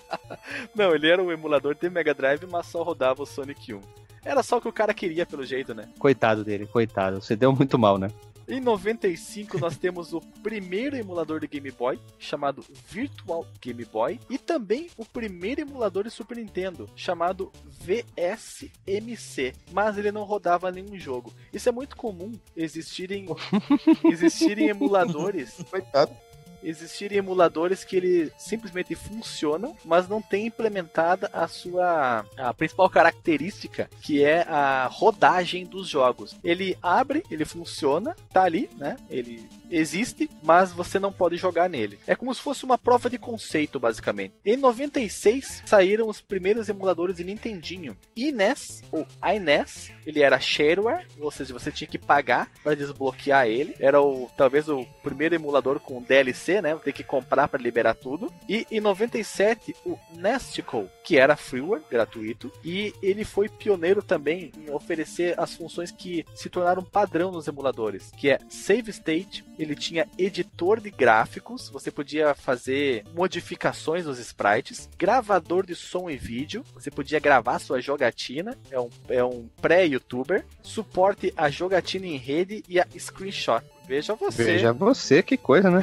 não, ele era um emulador de Mega Drive, mas só rodava o Sonic 1. Era só o que o cara queria, pelo jeito, né? Coitado dele, coitado. Você deu muito mal, né? Em 95 nós temos o primeiro emulador de Game Boy, chamado Virtual Game Boy, e também o primeiro emulador de Super Nintendo, chamado VSMC, mas ele não rodava nenhum jogo. Isso é muito comum existirem existirem emuladores. Coitado existirem emuladores que ele simplesmente funcionam, mas não tem implementada a sua a principal característica, que é a rodagem dos jogos. Ele abre, ele funciona, tá ali, né? Ele existe, mas você não pode jogar nele. É como se fosse uma prova de conceito, basicamente. Em 96 saíram os primeiros emuladores de Nintendinho. INES, ou iNES, ele era shareware, ou seja, você tinha que pagar para desbloquear ele. Era o talvez o primeiro emulador com DLC, né? Tem que comprar para liberar tudo. E em 97 o Nesticle, que era freeware, gratuito, e ele foi pioneiro também em oferecer as funções que se tornaram padrão nos emuladores, que é save state, ele tinha editor de gráficos, você podia fazer modificações nos sprites, gravador de som e vídeo, você podia gravar sua jogatina, é um, é um pré-youtuber, suporte a jogatina em rede e a screenshot. Veja você. Veja você, que coisa, né?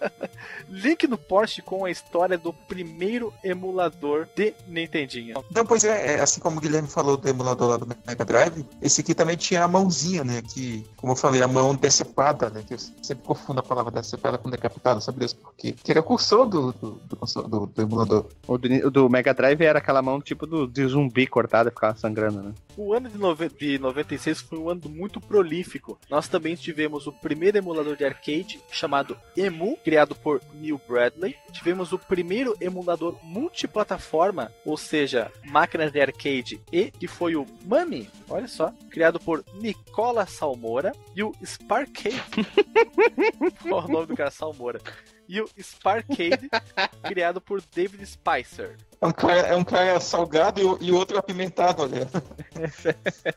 Link no post com a história do primeiro emulador de Nintendinho. Não, pois é, é, assim como o Guilherme falou do emulador lá do Mega Drive, esse aqui também tinha a mãozinha, né? Que, como eu falei, a mão decepada, né? Que eu sempre confundo a palavra decepada com decapitada, sabe Deus por quê? Que era o cursor do, do, do, do, do emulador. O do, do, Mega Drive era aquela mão tipo do, de zumbi cortada e ficava sangrando, né? O ano de, nove... de 96 foi um ano muito prolífico. Nós também tivemos o primeiro emulador de arcade chamado Emu, criado por Neil Bradley. Tivemos o primeiro emulador multiplataforma, ou seja, máquinas de arcade e que foi o Mami, olha só, criado por Nicola Salmoura e o Sparkade. Qual o nome do cara Salmoura? E o Sparkade, criado por David Spicer. É um cara, é um cara salgado e, o outro apimentado, olha.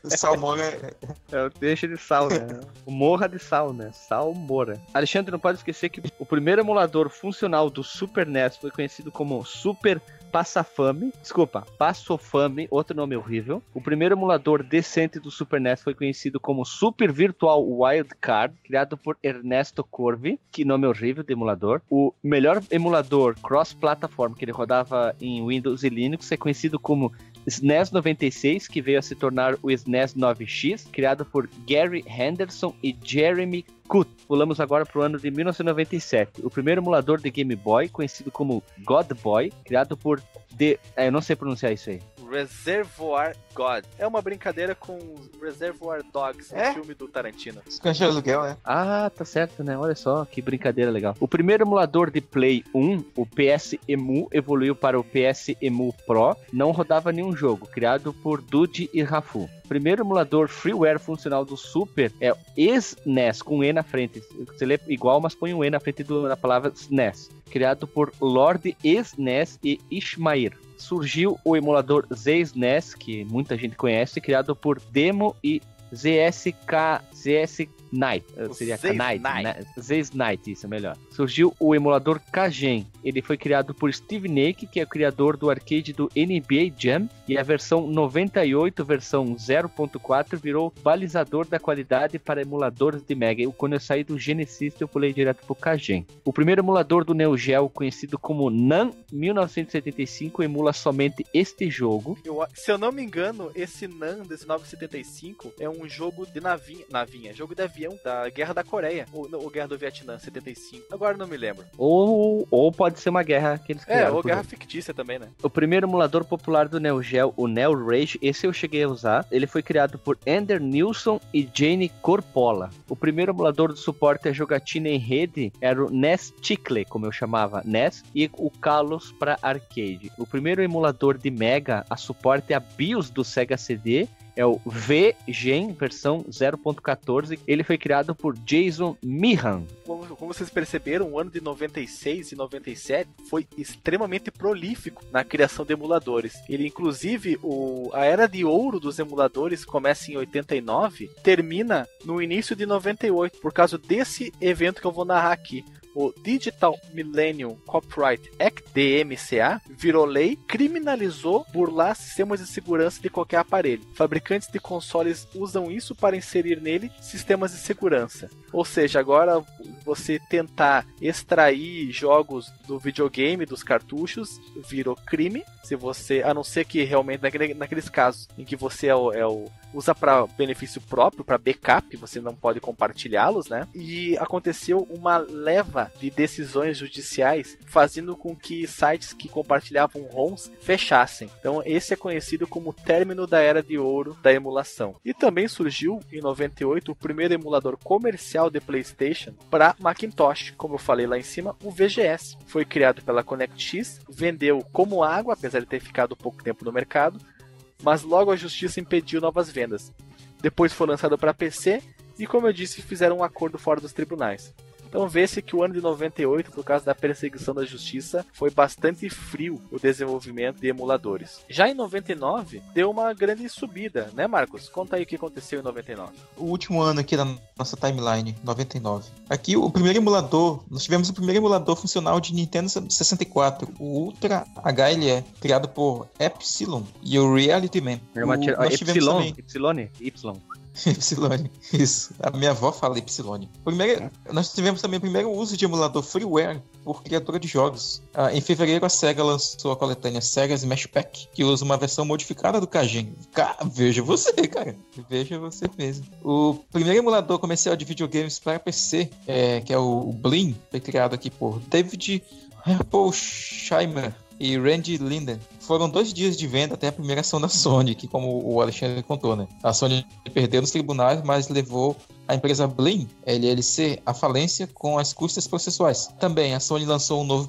Salmoura é... é o peixe de sal, né? O morra de sal, né? Salmoura. Alexandre, não pode esquecer que o primeiro emulador funcional do Super NES foi conhecido como Super Passafame, desculpa, Passofame, outro nome horrível. O primeiro emulador decente do Super NES foi conhecido como Super Virtual Wild Card, criado por Ernesto Corvi, que nome horrível de emulador. O melhor emulador cross-platform que ele rodava em Windows e Linux é conhecido como SNES 96, que veio a se tornar o SNES 9X, criado por Gary Henderson e Jeremy Cut. Pulamos agora para o ano de 1997. O primeiro emulador de Game Boy, conhecido como God Boy, criado por The... É, eu não sei pronunciar isso aí. Reservoir God. É uma brincadeira com Reservoir Dogs, é? filme do Tarantino. Escanja aluguel, é? Ah, tá certo, né? Olha só, que brincadeira legal. O primeiro emulador de Play 1, o PS Emu, evoluiu para o PS Emu Pro. Não rodava nenhum jogo, criado por Dude e Rafu. O primeiro emulador freeware funcional do Super é o SNES, com E na frente. Você lê igual, mas põe um E na frente do, da palavra SNES. Criado por Lord SNES e Ishmael surgiu o emulador ZSNES, que muita gente conhece, criado por Demo e ZSK, ZS Knight, seria Knight, né? Zaze Knight, isso é melhor. Surgiu o emulador Kagen. Ele foi criado por Steve Nake, que é o criador do arcade do NBA Jam, e a versão 98, versão 0.4, virou balizador da qualidade para emuladores de Mega. Eu, quando eu saí do Genesis, eu pulei direto pro Kagen. O primeiro emulador do Neo Geo, conhecido como NAN 1975, emula somente este jogo. Eu, se eu não me engano, esse NAN 1975 é um jogo de navinha, navinha, jogo de avião da Guerra da Coreia, ou, ou Guerra do Vietnã, 75. Agora não me lembro. Ou, ou pode ser uma guerra que eles É, criaram. ou por Guerra aí. fictícia também, né? O primeiro emulador popular do Neo Geo, o Neo Rage, esse eu cheguei a usar. Ele foi criado por Ender Nilsson e Jane Corpola. O primeiro emulador do suporte a jogatina em rede era o NES Chicle, como eu chamava, NES, e o Kalos para arcade. O primeiro emulador de Mega a suporte a BIOS do Sega CD é o VGen versão 0.14. Ele foi criado por Jason Meehan. Como, como vocês perceberam, o ano de 96 e 97 foi extremamente prolífico na criação de emuladores. Ele, inclusive, o, a era de ouro dos emuladores começa em 89, termina no início de 98, por causa desse evento que eu vou narrar aqui. O Digital Millennium Copyright Act, DMCA, virou lei, criminalizou burlar sistemas de segurança de qualquer aparelho. Fabricantes de consoles usam isso para inserir nele sistemas de segurança. Ou seja, agora você tentar extrair jogos do videogame, dos cartuchos, virou crime. Se você, a não ser que realmente naquele- naqueles casos em que você é o, é o- usa para benefício próprio, para backup, você não pode compartilhá-los, né? E aconteceu uma leva de decisões judiciais fazendo com que sites que compartilhavam ROMs fechassem. Então esse é conhecido como o término da era de ouro da emulação. E também surgiu em 98 o primeiro emulador comercial de PlayStation para Macintosh, como eu falei lá em cima, o VGS. Foi criado pela ConnectX, vendeu como água, apesar de ter ficado pouco tempo no mercado, mas logo a justiça impediu novas vendas. Depois foi lançado para PC e, como eu disse, fizeram um acordo fora dos tribunais. Então vê-se que o ano de 98, por causa da perseguição da justiça, foi bastante frio o desenvolvimento de emuladores. Já em 99, deu uma grande subida, né Marcos? Conta aí o que aconteceu em 99. O último ano aqui da nossa timeline, 99. Aqui o primeiro emulador, nós tivemos o primeiro emulador funcional de Nintendo 64, o Ultra HLE, criado por Epsilon e o Reality Man. É O- nós tivemos Epsilon, também- Epsilon, Y. Epsilon, isso. A minha avó fala Epsilon. Primeiro, nós tivemos também o primeiro uso de emulador freeware por criadora de jogos. Ah, em fevereiro, a SEGA lançou a coletânea Sega Smash Pack, que usa uma versão modificada do Kajin. Veja você, cara. Veja você mesmo. O primeiro emulador comercial de videogames para PC, é, que é o Blim, foi criado aqui por David Herpolsheimer e Randy Linden. Foram dois dias de venda até a primeira ação da Sony, que como o Alexandre contou, né? A Sony perdeu nos tribunais, mas levou a empresa Blim, LLC, à falência com as custas processuais. Também a Sony lançou um novo,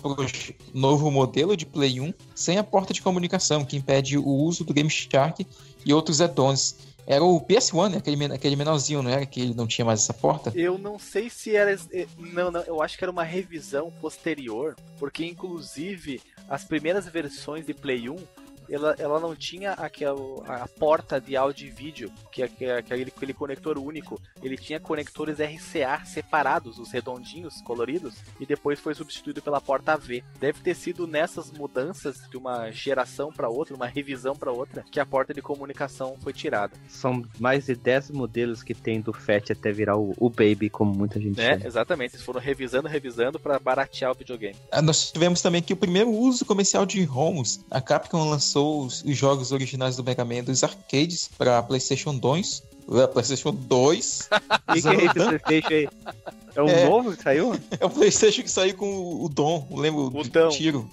novo modelo de Play 1 sem a porta de comunicação, que impede o uso do Game Shark e outros add-ons. Era o PS1, né? aquele, aquele menorzinho, não era? Que ele não tinha mais essa porta. Eu não sei se era. eh, Não, não, eu acho que era uma revisão posterior, porque inclusive as primeiras versões de Play 1. Ela, ela não tinha aquela a porta de áudio e vídeo, que é, que é aquele, aquele conector único. Ele tinha conectores RCA separados, os redondinhos, coloridos, e depois foi substituído pela porta AV. Deve ter sido nessas mudanças de uma geração para outra, uma revisão para outra, que a porta de comunicação foi tirada. São mais de 10 modelos que tem do FAT até virar o, o Baby, como muita gente Né? chama. Exatamente, eles foram revisando, revisando para baratear o videogame. Ah, Nós tivemos também aqui o primeiro uso comercial de ROMs. A Capcom lançou os, os jogos originais do Mega Man dos arcades para PlayStation 2. uh, PlayStation 2. O que, que é esse Playstation aí? É um É. novo que saiu? É o PlayStation que saiu com o- o Dom, lembra? O do Dom. tiro.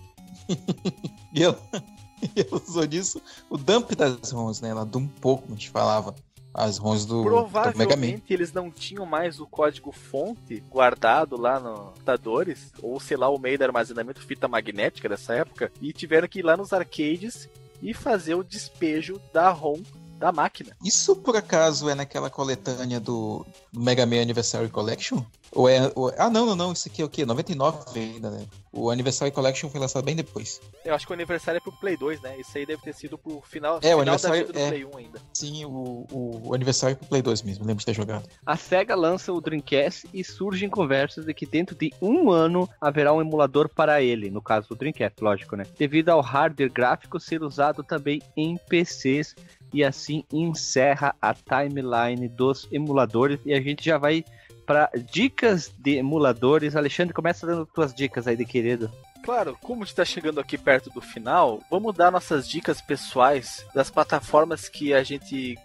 e ela, e ela usou disso o dump das ROMs, né? Ela dump um pouco, a gente falava. As ROMs do, do Mega Man. Provavelmente eles não tinham mais o código fonte guardado lá no computadores, ou sei lá, o meio do armazenamento fita magnética dessa época, e tiveram que ir lá nos arcades e fazer o despejo da ROM da máquina. Isso por acaso é naquela coletânea do, do Mega Man Anniversary Collection? Ou é, ou- Ah, não, não, não. Isso aqui é o quê? 99 ainda, né? O Anniversary Collection foi lançado bem depois. Eu acho que o aniversário é pro Play 2, né? Isso aí deve ter sido pro final, É, o final da aniversário vida do é- Play 1 ainda. Sim, o, o, o Anniversary pro Play 2 mesmo. Lembro de ter jogado. A SEGA lança o Dreamcast e surgem conversas de que dentro de um ano haverá um emulador para ele, no caso do Dreamcast, lógico, né? Devido ao hardware gráfico ser usado também em PCs e assim encerra a timeline dos emuladores e a gente já vai para dicas de emuladores. Alexandre, começa dando tuas dicas aí de querido. Claro, como está chegando aqui perto do final, vamos dar nossas dicas pessoais das plataformas que a gente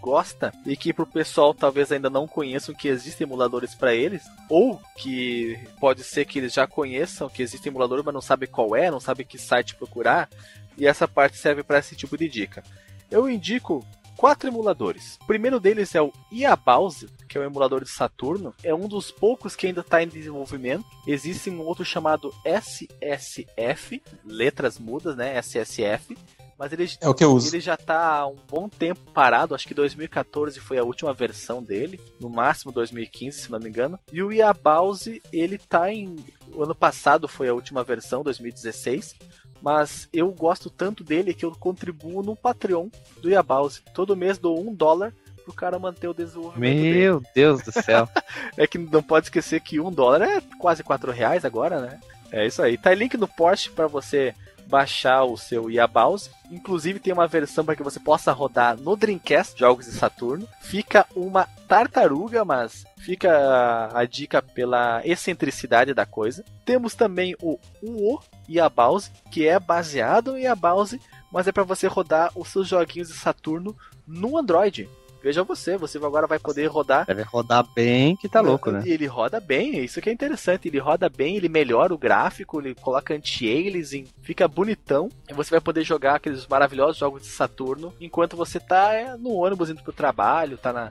gosta e que pro pessoal talvez ainda não conheçam que existem emuladores para eles, ou que pode ser que eles já conheçam que existe emulador, mas não sabe qual é, não sabe que site procurar, e essa parte serve para esse tipo de dica. Eu indico quatro emuladores. O primeiro deles é o Iabause, que é um emulador de Saturno. É um dos poucos que ainda está em desenvolvimento. Existe um outro chamado SSF, letras mudas, né? SSF. Mas ele, é o que eu uso. ele já está há um bom tempo parado, acho que 2014 foi a última versão dele, no máximo 2015, se não me engano. E o Iabause, ele tá em. O ano passado foi a última versão, 2016 mas eu gosto tanto dele que eu contribuo no Patreon do Yabause. Todo mês dou um dólar pro cara manter o desenvolvimento Meu dele. Deus do céu. é que não pode esquecer que um dólar é quase quatro reais agora, né? É isso aí. Tá link no post para você baixar o seu Yabause. Inclusive tem uma versão para que você possa rodar no Dreamcast, jogos de Saturno. Fica uma tartaruga, mas fica a, dica pela excentricidade da coisa. Temos também o UO Yabause, que é baseado em Yabause, mas é para você rodar os seus joguinhos de Saturno no Android. Veja você, você agora vai poder rodar. Deve rodar bem, que tá louco, né? Ele roda bem, isso que é interessante. Ele roda bem, ele melhora o gráfico, ele coloca anti-aliasing, fica bonitão. E você vai poder jogar aqueles maravilhosos jogos de Saturno enquanto você tá é, no ônibus indo pro trabalho, tá na,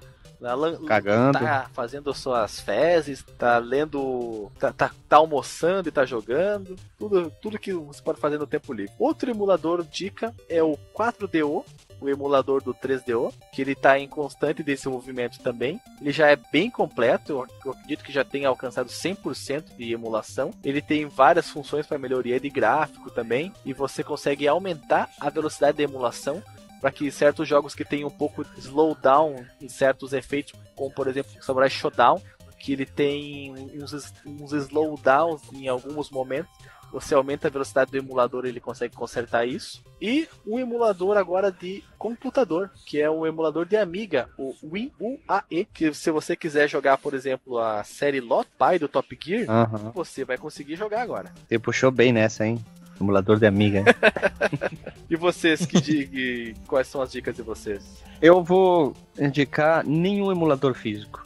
Cagando. Tá fazendo suas fezes, tá lendo. Tá, tá, tá, almoçando e tá jogando. Tudo, tudo que você pode fazer no tempo livre. Outro emulador dica é o 4DO. O emulador do 3DO, que ele está em constante desenvolvimento também. Ele já é bem completo, eu, acredito que já tenha alcançado 100% de emulação. Ele tem várias funções para melhoria de gráfico também, e você consegue aumentar a velocidade de emulação para que certos jogos que tenham um pouco de slowdown em certos efeitos, como por exemplo Samurai Showdown, que ele tem uns, uns slowdowns em alguns momentos, você aumenta a velocidade do emulador, ele consegue consertar isso. E um emulador agora de computador, que é o emulador de Amiga, o WinUAE, que se você quiser jogar, por exemplo, a série Lot Pai do Top Gear, uhum. você vai conseguir jogar agora. Você puxou bem nessa, hein? Emulador de Amiga. e vocês, que, que quais são as dicas de vocês? Eu vou indicar nenhum emulador físico.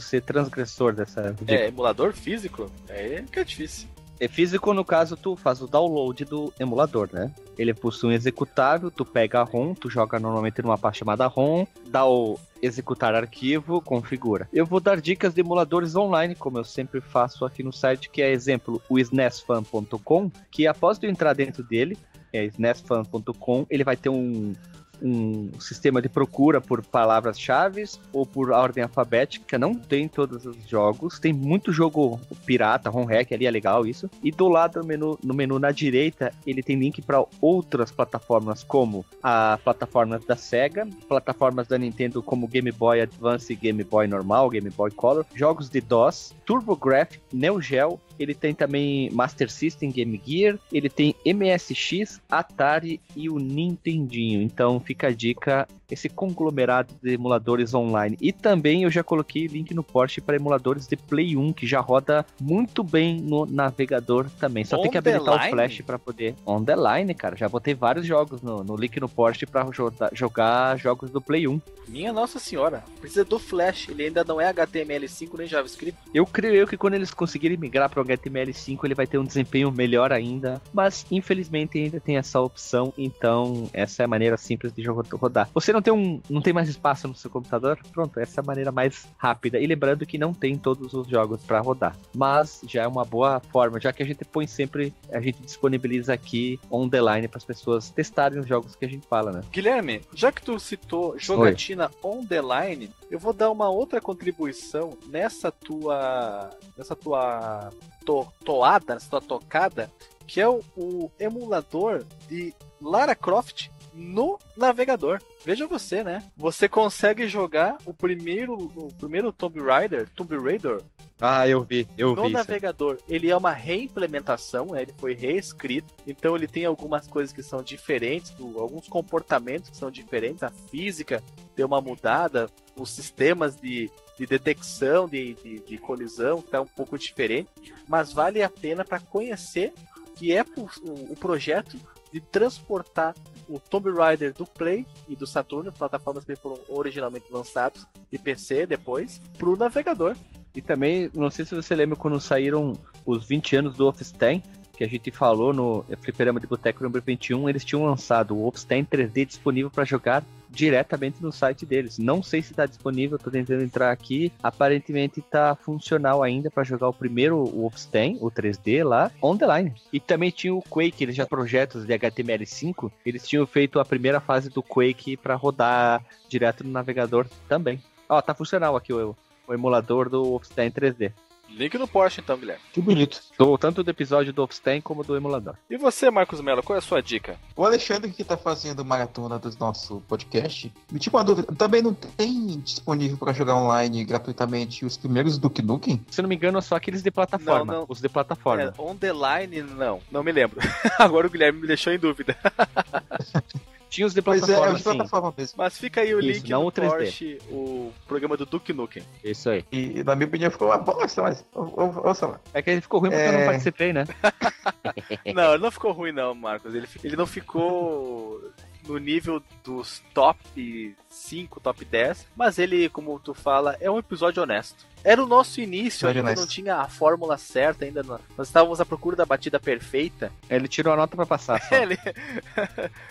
Ser transgressor dessa dica. É, emulador físico? É que é difícil. É físico, no caso, tu faz o download do emulador, né? Ele possui um executável, tu pega a ROM, tu joga normalmente numa parte chamada ROM, dá o executar arquivo, configura. Eu vou dar dicas de emuladores online, como eu sempre faço aqui no site, que é exemplo o SNESFan.com, que após tu entrar dentro dele, é SNESFan.com, ele vai ter um um sistema de procura por palavras-chave ou por ordem alfabética. Não tem todos os jogos. Tem muito jogo pirata, home hack ali, é legal isso. E do lado do menu, no menu na direita, ele tem link para outras plataformas, como a plataforma da Sega, plataformas da Nintendo como Game Boy Advance, Game Boy normal, Game Boy Color, jogos de DOS, TurboGrafx, Neo Geo, ele tem também Master System, Game Gear, ele tem MSX, Atari e o Nintendinho. Então fica a dica esse conglomerado de emuladores online. E também eu já coloquei link no Porsche para emuladores de Play 1 que já roda muito bem no navegador também. Só on tem que habilitar o Flash para poder on the line, cara. Já botei vários jogos no, no link no Porsche para jogar jogos do Play 1. Minha nossa senhora, precisa do Flash, ele ainda não é HTML5 nem JavaScript. Eu creio que quando eles conseguirem migrar para HTML5, ele vai ter um desempenho melhor ainda, mas infelizmente ainda tem essa opção, então essa é a maneira simples de rodar. Você não tem um, não tem mais espaço no seu computador? Pronto, essa é a maneira mais rápida. E lembrando que não tem todos os jogos para rodar, mas já é uma boa forma, já que a gente põe sempre, a gente disponibiliza aqui on the line para as pessoas testarem os jogos que a gente fala, né? Guilherme, já que tu citou jogatina Oi. on the line, eu vou dar uma outra contribuição nessa tua nessa tua to, toada, tua tocada, que é o, o emulador de Lara Croft no navegador. Veja você, né? Você consegue jogar o primeiro, o primeiro Tomb Raider, Tomb Raider, Ah, eu vi, eu no vi. isso. navegador, ele é uma reimplementação, né? ele foi reescrito, então ele tem algumas coisas que são diferentes, alguns comportamentos que são diferentes, a física deu uma mudada, os sistemas de, de detecção de, de, de colisão tá um pouco diferente, mas vale a pena para conhecer que é o, o projeto de transportar o Tomb Raider do Play e do Saturno, plataformas que foram originalmente lançados de PC depois, pro navegador. E também, não sei se você lembra quando saíram os 20 anos do Wolfenstein, que a gente falou no Fliperama de Boteco número 21, eles tinham lançado o Wolfenstein 3D disponível para jogar diretamente no site deles. Não sei se está disponível, tô tentando entrar aqui. Aparentemente tá funcional ainda para jogar o primeiro Wolfenstein, o 3D lá, on the line. E também tinha o Quake, eles já projetos de HTML5, eles tinham feito a primeira fase do Quake para rodar direto no navegador também. Ó, tá funcional aqui o, o emulador do Wolfenstein 3D. Link no Porsche então, Guilherme. Que bonito. Do, tanto do episódio do Wolfenstein como do emulador. E você, Marcos Mello, qual é a sua dica? O Alexandre que tá fazendo maratona do nosso podcast, me tira uma dúvida, também não tem disponível para jogar online gratuitamente os primeiros Duke Nukem? Se não me engano, só aqueles de plataforma. Não, não. Os de plataforma. É, on the line, não. Não me lembro. Agora o Guilherme me deixou em dúvida. Tinha os de Pois é, é plataforma, de sim. plataforma mesmo. Mas fica aí o Isso, link não no o 3D. Porsche, o programa do Duke Nukem. Isso aí. E na minha opinião ficou uma bosta, mas ou- ou- ouça lá. É que ele ficou ruim porque eu não É. participei, né? Não, ele não ficou ruim não, Marcos. Ele, ele não ficou no nível dos top 5, top 10, mas ele, como tu fala, é um episódio honesto. Era o nosso início, ainda honesto. não tinha a fórmula certa, ainda não. nós estávamos à procura da batida perfeita. Ele tirou a nota pra passar. Ele...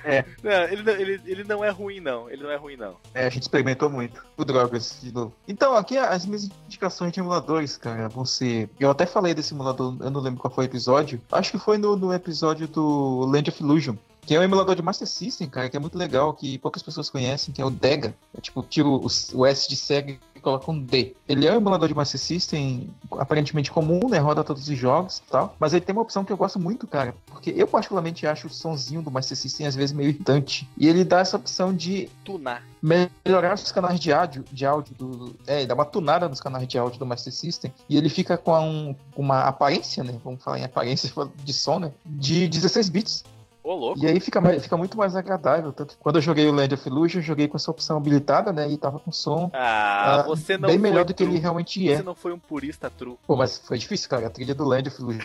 É. Não, ele, ele, ele não é ruim não, ele não é ruim não. É, a gente experimentou muito. O drogas de novo. Então, aqui as minhas indicações de emuladores, cara, vão ser. Eu até falei desse emulador, eu não lembro qual foi o episódio. Acho que foi no, no episódio do Land of Illusion. Que é um emulador de Master System, cara, que é muito legal, que poucas pessoas conhecem, que é o Dega. É tipo, tira o, o S de Sega e coloca um D. Ele é um emulador de Master System aparentemente comum, né? Roda todos os jogos e tal. Mas ele tem uma opção que eu gosto muito, cara. Porque eu particularmente acho o sonzinho do Master System às vezes meio irritante. E ele dá essa opção de Tunar. melhorar os canais de áudio, de áudio do. É, dá uma tunada nos canais de áudio do Master System. E ele fica com um- com uma aparência, né? Vamos falar em aparência de som, né? De 16 bits. Ô, louco. E aí fica, mais- fica muito mais agradável. Tanto que quando eu joguei o Land of Illusion, eu joguei com essa opção habilitada, né? E tava com som Ah, ah, você não bem foi melhor do que true. ele realmente Você é. não foi um purista true. Pô, mas foi difícil, cara. A trilha do Land of Illusion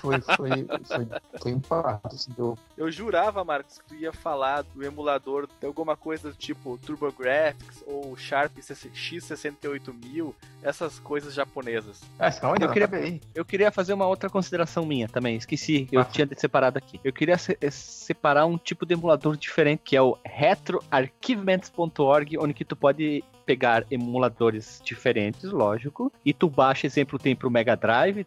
foi, foi, foi, foi um parado, assim, deu- Eu jurava, Marcos, que tu ia falar do emulador de alguma coisa do tipo TurboGrafx ou Sharp X68000, essas coisas japonesas. Ah, calma aí, Eu não, queria- tá bem. Eu queria fazer uma outra consideração minha também, esqueci, eu Ah. tinha separado aqui. Eu queria eh, separar um tipo de emulador diferente, que é o retroarchivements.org, onde que tu pode pegar emuladores diferentes, lógico, e tu baixa, exemplo, tem pro Mega Drive,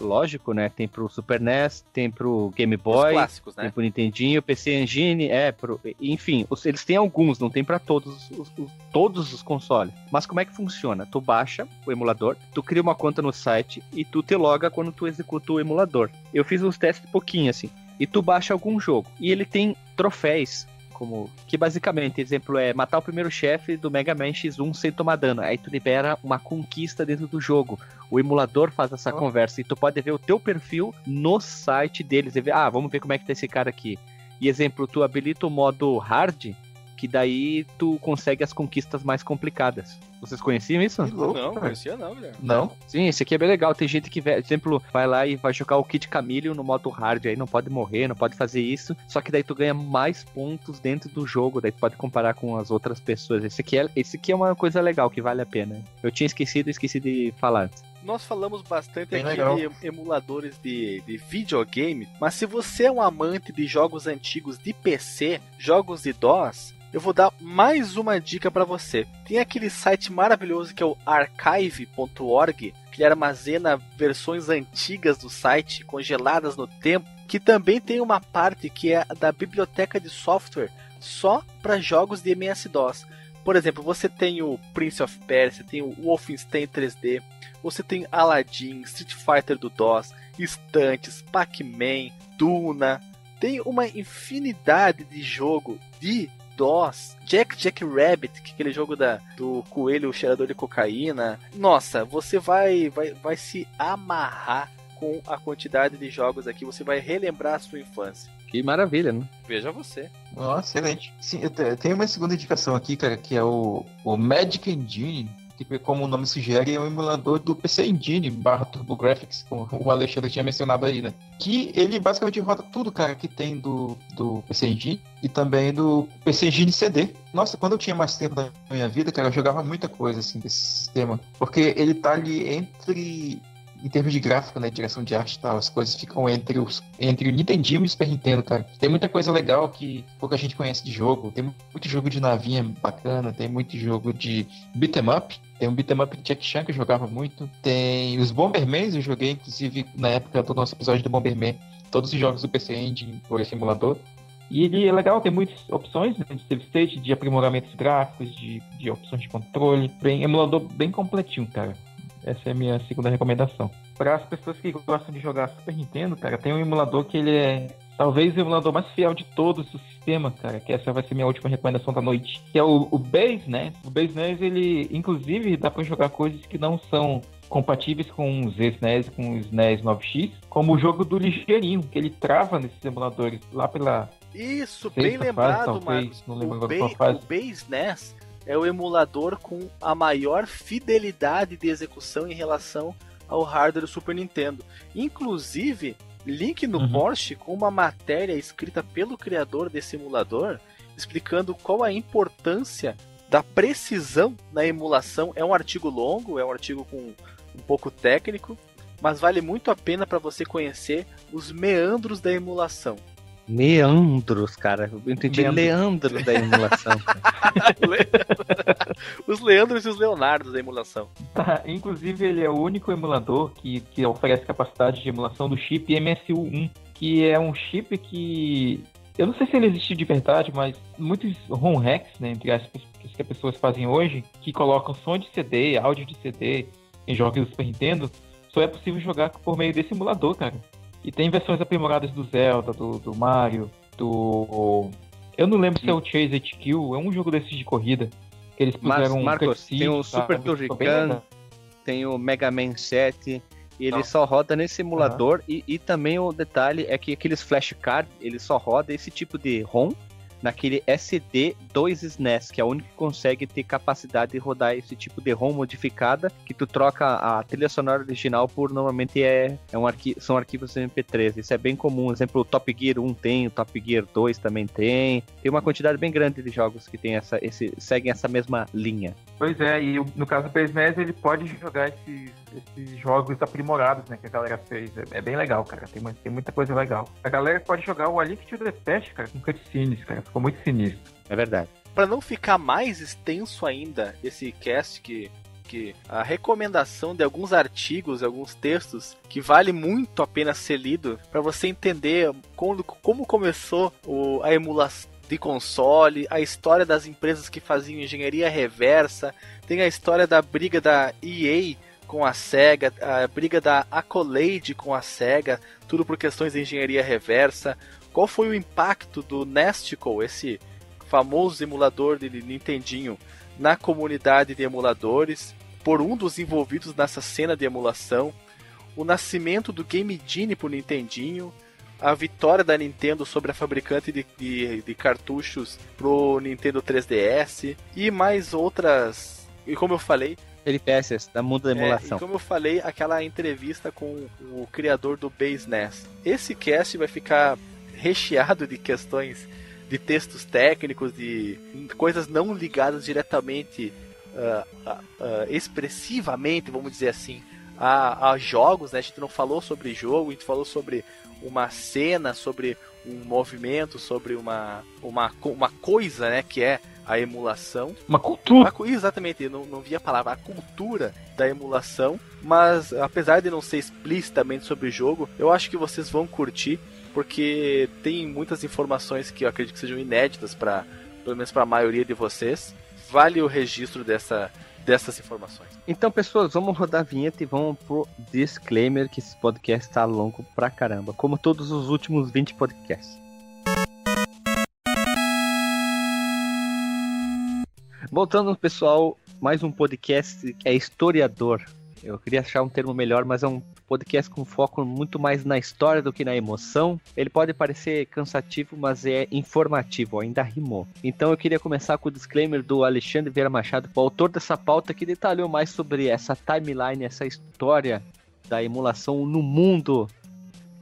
lógico, né? Tem pro Super NES, tem pro Game Boy, clássicos, tem né? pro Nintendinho, PC Engine, é, pro, enfim, eles têm alguns, não tem pra todos os, os- todos os consoles. Mas como é que funciona? Tu baixa o emulador, tu cria uma conta no site e tu te loga quando tu executa o emulador. Eu fiz uns testes pouquinho assim. E tu baixa algum jogo e ele tem troféus como que basicamente, exemplo é matar o primeiro chefe do Mega Man X1 sem tomar dano. Aí tu libera uma conquista dentro do jogo. O emulador faz essa Oh. conversa e tu pode ver o teu perfil no site deles e ver, ah, vamos ver como é que tá esse cara aqui. E exemplo, tu habilita o modo hard, que daí tu consegue as conquistas mais complicadas. Vocês conheciam isso? Louco, Não, cara. conhecia não, Guilherme. Não? Sim, esse aqui é bem legal. Tem gente que, vê- exemplo, vai lá e vai jogar o Kit Camille no modo hard, aí não pode morrer, não pode fazer isso. Só que daí tu ganha mais pontos dentro do jogo, daí tu pode comparar com as outras pessoas. Esse aqui é, esse aqui é uma coisa legal que vale a pena. Eu tinha esquecido, esqueci de falar antes. Nós falamos bastante Bem aqui legal. de emuladores de, de videogame, mas se você é um amante de jogos antigos de PC, jogos de DOS, eu vou dar mais uma dica para você. Tem aquele site maravilhoso que é o archive.org, que armazena versões antigas do site congeladas no tempo, que também tem uma parte que é da biblioteca de software só para jogos de MS-DOS. Por exemplo, você tem o Prince of Persia, tem o Wolfenstein 3D, você tem Aladdin, Street Fighter do DOS, Estantes, Pac-Man, Duna. Tem uma infinidade de jogo de DOS, Jack Jack Rabbit, que é aquele jogo da, do coelho cheirador de cocaína. Nossa, você vai, vai, vai se amarrar com a quantidade de jogos aqui, você vai relembrar a sua infância. Que maravilha, né? Veja você. Oh, excelente. Sim, eu tenho uma segunda indicação aqui, cara, que é o, o Magic Engine, que como o nome sugere, é um emulador do PC Engine barra TurboGrafx, como o Alexandre tinha mencionado aí, né? Que ele basicamente roda tudo, cara, que tem do, do PC Engine e também do PC Engine CD. Nossa, quando eu tinha mais tempo da minha vida, cara, eu jogava muita coisa, assim, desse sistema. Porque ele tá ali entre em termos de gráfico, né, direção de arte e tal, as coisas ficam entre, os, entre o Nintendinho e o Super Nintendo, cara. Tem muita coisa legal que pouca gente conhece de jogo. Tem muito jogo de navinha bacana, tem muito jogo de beat'em up. Tem um beat'em up de Jack Chan que eu jogava muito. Tem os Bombermans, eu joguei, inclusive, na época do nosso episódio do Bomberman, todos os jogos do PC Engine por esse emulador. E ele é legal, tem muitas opções né, de save state, de aprimoramentos gráficos, de, de opções de controle. Bem, emulador bem completinho, cara. Essa é a minha segunda recomendação. Para as pessoas que gostam de jogar Super Nintendo, cara, tem um emulador que ele é talvez o emulador mais fiel de todos do sistema, cara, que essa vai ser minha última recomendação da noite, que é o, o Base NES. O Base NES, ele, inclusive, dá para jogar coisas que não são compatíveis com os SNES e com os NES 9X, como o jogo do Ligeirinho, que ele trava nesses emuladores lá pela... Isso, bem lembrado, fase, Marcos. Não lembro o, ba fase. o Base NES é o emulador com a maior fidelidade de execução em relação ao hardware do Super Nintendo. Inclusive, link no uhum. Porsche com uma matéria escrita pelo criador desse emulador explicando qual a importância da precisão na emulação. É um artigo longo, é um artigo com um pouco técnico, mas vale muito a pena para você conhecer os meandros da emulação. Meandros, cara. Eu entendi Leandro, Leandro da emulação. os Leandros e os Leonardos da emulação. Tá, inclusive, ele é o único emulador que, que oferece capacidade de emulação do chip MSU1, que é um chip que. Eu não sei se ele existe de verdade, mas muitos ROM hacks, né, entre aspas, que as pessoas fazem hoje, que colocam som de CD, áudio de CD em jogos do Super Nintendo, só é possível jogar por meio desse emulador, cara. E tem versões aprimoradas do Zelda, do, do Mario, do. Eu não lembro Sim. se é o Chase HQ, é um jogo desses de corrida. Que eles puseram Mas, Marcos, tem o Super Turrican, tem o Mega Man 7, e ele não. só roda nesse emulador. Uhum. E, e também o detalhe é que aqueles flashcards, ele só roda esse tipo de ROM naquele SD2 SNES, que é o único que consegue ter capacidade de rodar esse tipo de ROM modificada, que tu troca a trilha sonora original por normalmente é, é um arqui são arquivos MP3. Isso é bem comum. Exemplo, o Top Gear 1 tem, o Top Gear 2 também tem. Tem uma quantidade bem grande de jogos que tem essa, esse, seguem essa mesma linha. Pois é, e no caso do PSNES ele pode jogar esses, esses jogos aprimorados, né, que a galera fez. É, é bem legal, cara. Tem, tem muita coisa legal. A galera pode jogar o A Link to the Past, cara, com cutscenes, cara ficou muito sinistro. É verdade. Para não ficar mais extenso ainda esse cast que que a recomendação de alguns artigos, alguns textos que vale muito a pena ser lido para você entender como, como começou o, a emulação de console, a história das empresas que faziam engenharia reversa, tem a história da briga da EA com a SEGA, a briga da Accolade com a SEGA, tudo por questões de engenharia reversa, qual foi o impacto do Nesticle, esse famoso emulador de Nintendinho, na comunidade de emuladores, por um dos envolvidos nessa cena de emulação, o nascimento do Game Genie por Nintendinho, a vitória da Nintendo sobre a fabricante de, de, de cartuchos pro Nintendo 3DS e mais outras. E como eu falei, peripécias da mundo da emulação. É, e como eu falei, aquela entrevista com o criador do Base NES. Esse cast vai ficar recheado de questões de textos técnicos, de coisas não ligadas diretamente, uh, uh, uh, expressivamente, vamos dizer assim, a, a, jogos. Né? A gente não falou sobre jogo, a gente falou sobre uma cena, sobre um movimento, sobre uma, uma, uma coisa né, que é a emulação. Uma cultura. Uma, exatamente, não, não vi a palavra, a cultura da emulação. Mas apesar de não ser explicitamente sobre o jogo, eu acho que vocês vão curtir porque tem muitas informações que eu acredito que sejam inéditas para, pelo menos para a maioria de vocês. Vale o registro dessa, dessas informações. Então, pessoas, vamos rodar a vinheta e vamos pro disclaimer que esse podcast está longo pra caramba, como todos os últimos 20 podcasts. Voltando, pessoal, mais um podcast que é historiador. Eu queria achar um termo melhor, mas é um podcast com foco muito mais na história do que na emoção. Ele pode parecer cansativo, mas é informativo, ainda rimou. Então eu queria começar com o disclaimer do Alexandre Vieira Machado, o autor dessa pauta que detalhou mais sobre essa timeline, essa história da emulação no mundo.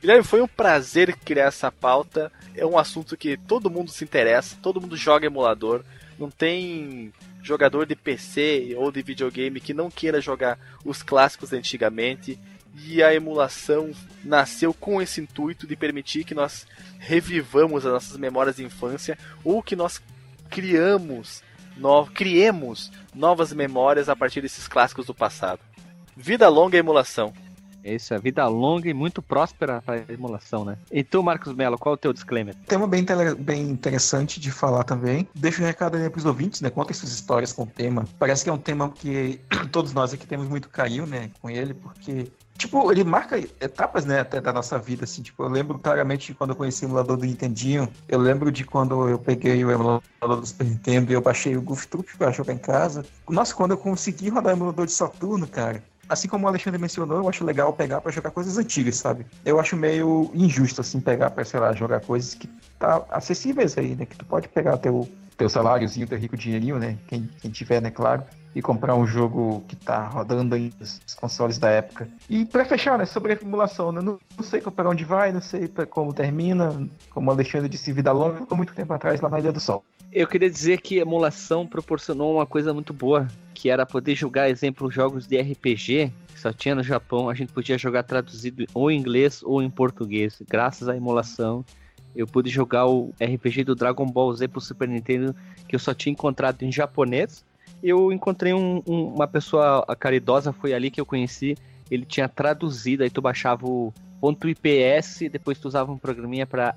Guilherme, foi um prazer criar essa pauta. É um assunto que todo mundo se interessa, todo mundo joga emulador. Não tem jogador de PC ou de videogame que não queira jogar os clássicos antigamente. E a emulação nasceu com esse intuito de permitir que nós revivamos as nossas memórias de infância ou que nós criamos, no, criemos novas memórias a partir desses clássicos do passado. Vida longa a emulação. Isso, é vida longa e muito próspera para a emulação, né? E tu, Marcos Mello, qual é o teu disclaimer? Tema bem, bem interessante de falar também. Deixa um recado aí pros ouvintes, né? Conta suas histórias com o tema. Parece que é um tema que todos nós aqui temos muito carinho, né? Com ele, porque tipo, ele marca etapas, né, até da nossa vida, assim, tipo, eu lembro claramente de quando eu conheci o emulador do Nintendinho, eu lembro de quando eu peguei o emulador do Super Nintendo e eu baixei o Goof Troop pra jogar em casa. Nossa, quando eu consegui rodar o emulador de Saturno, cara, assim como o Alexandre mencionou, eu acho legal pegar para jogar coisas antigas, sabe? Eu acho meio injusto, assim, pegar pra, sei lá, jogar coisas que tá acessíveis aí, né? Que tu pode pegar teu, teu saláriozinho, teu rico dinheirinho, né? Quem, quem tiver, né, claro. E comprar um jogo que tá rodando aí nos consoles da época. E para fechar, né, sobre a emulação, né, não, não sei para onde vai, não sei pra como termina. Como o Alexandre disse, vida longa, ficou muito tempo atrás lá na Ilha do Sol. Eu queria dizer que a emulação proporcionou uma coisa muito boa, que era poder jogar, exemplo, jogos de RPG, que só tinha no Japão, a gente podia jogar traduzido ou em inglês ou em português. Graças à emulação, eu pude jogar o RPG do Dragon Ball Z pro Super Nintendo, que eu só tinha encontrado em japonês. Eu encontrei um, um, uma pessoa caridosa, foi ali que eu conheci, ele tinha traduzido, aí tu baixava o ponto .ips, depois tu usava um programinha para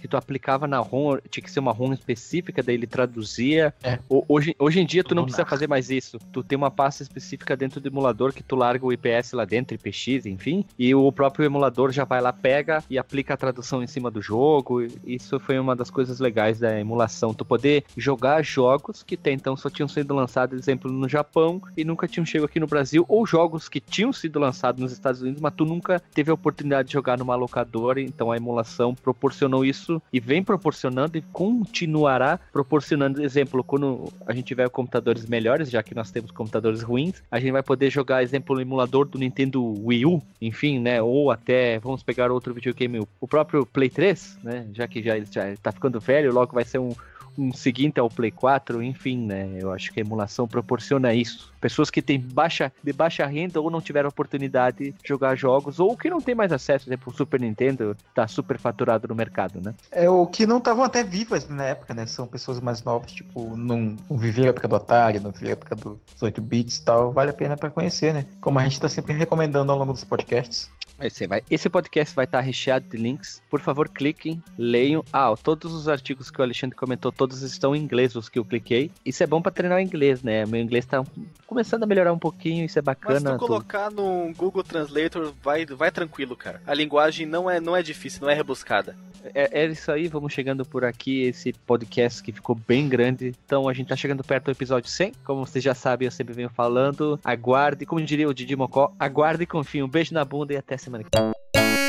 que tu aplicava na ROM, tinha que ser uma ROM específica, daí ele traduzia. É. Hoje, hoje em dia tu não precisa fazer mais isso. Tu tem uma pasta específica dentro do emulador que tu larga o IPS lá dentro, IPX, enfim, e o próprio emulador já vai lá, pega e aplica a tradução em cima do jogo. Isso foi uma das coisas legais da emulação, tu poder jogar jogos que até então só tinham sido lançados, exemplo, no Japão e nunca tinham chegado aqui no Brasil, ou jogos que tinham sido lançados nos Estados Unidos, mas tu nunca teve a oportunidade oportunidade de jogar numa locadora, então a emulação proporcionou isso e vem proporcionando e continuará proporcionando. Exemplo, quando a gente tiver computadores melhores, já que nós temos computadores ruins, a gente vai poder jogar, exemplo, o emulador do Nintendo Wii U, enfim, né? Ou até, vamos pegar outro videogame, o próprio Play 3, né? Já que já, já tá ficando velho, logo vai ser um um seguinte ao Play 4, enfim, né? Eu acho que a emulação proporciona isso. Pessoas que têm baixa, de baixa renda ou não tiveram oportunidade de jogar jogos, ou que não tem mais acesso, por exemplo, o Super Nintendo tá super faturado no mercado, né? É, o que não estavam até vivas na época, né? São pessoas mais novas, tipo, não, não a época do Atari, não viveram a época dos 8 bits e tal. Vale a pena para conhecer, né? Como a gente tá sempre recomendando ao longo dos podcasts. Esse, vai, esse podcast vai estar recheado de links. Por favor, cliquem, leiam. Ah, todos os artigos que o Alexandre comentou, todos estão em inglês, os que eu cliquei. Isso é bom para treinar o inglês, né? Meu inglês tá começando a melhorar um pouquinho, isso é bacana. Mas se tu colocar tu... no Google Translator, vai, vai tranquilo, cara. A linguagem não é, não é difícil, não é rebuscada. É, é isso aí, vamos chegando por aqui, esse podcast que ficou bem grande. Então a gente tá chegando perto do episódio 100. Como vocês já sabem, eu sempre venho falando. Aguarde, como diria o Didi Mocó, aguarde e confie. Um beijo na bunda e até semana que vem.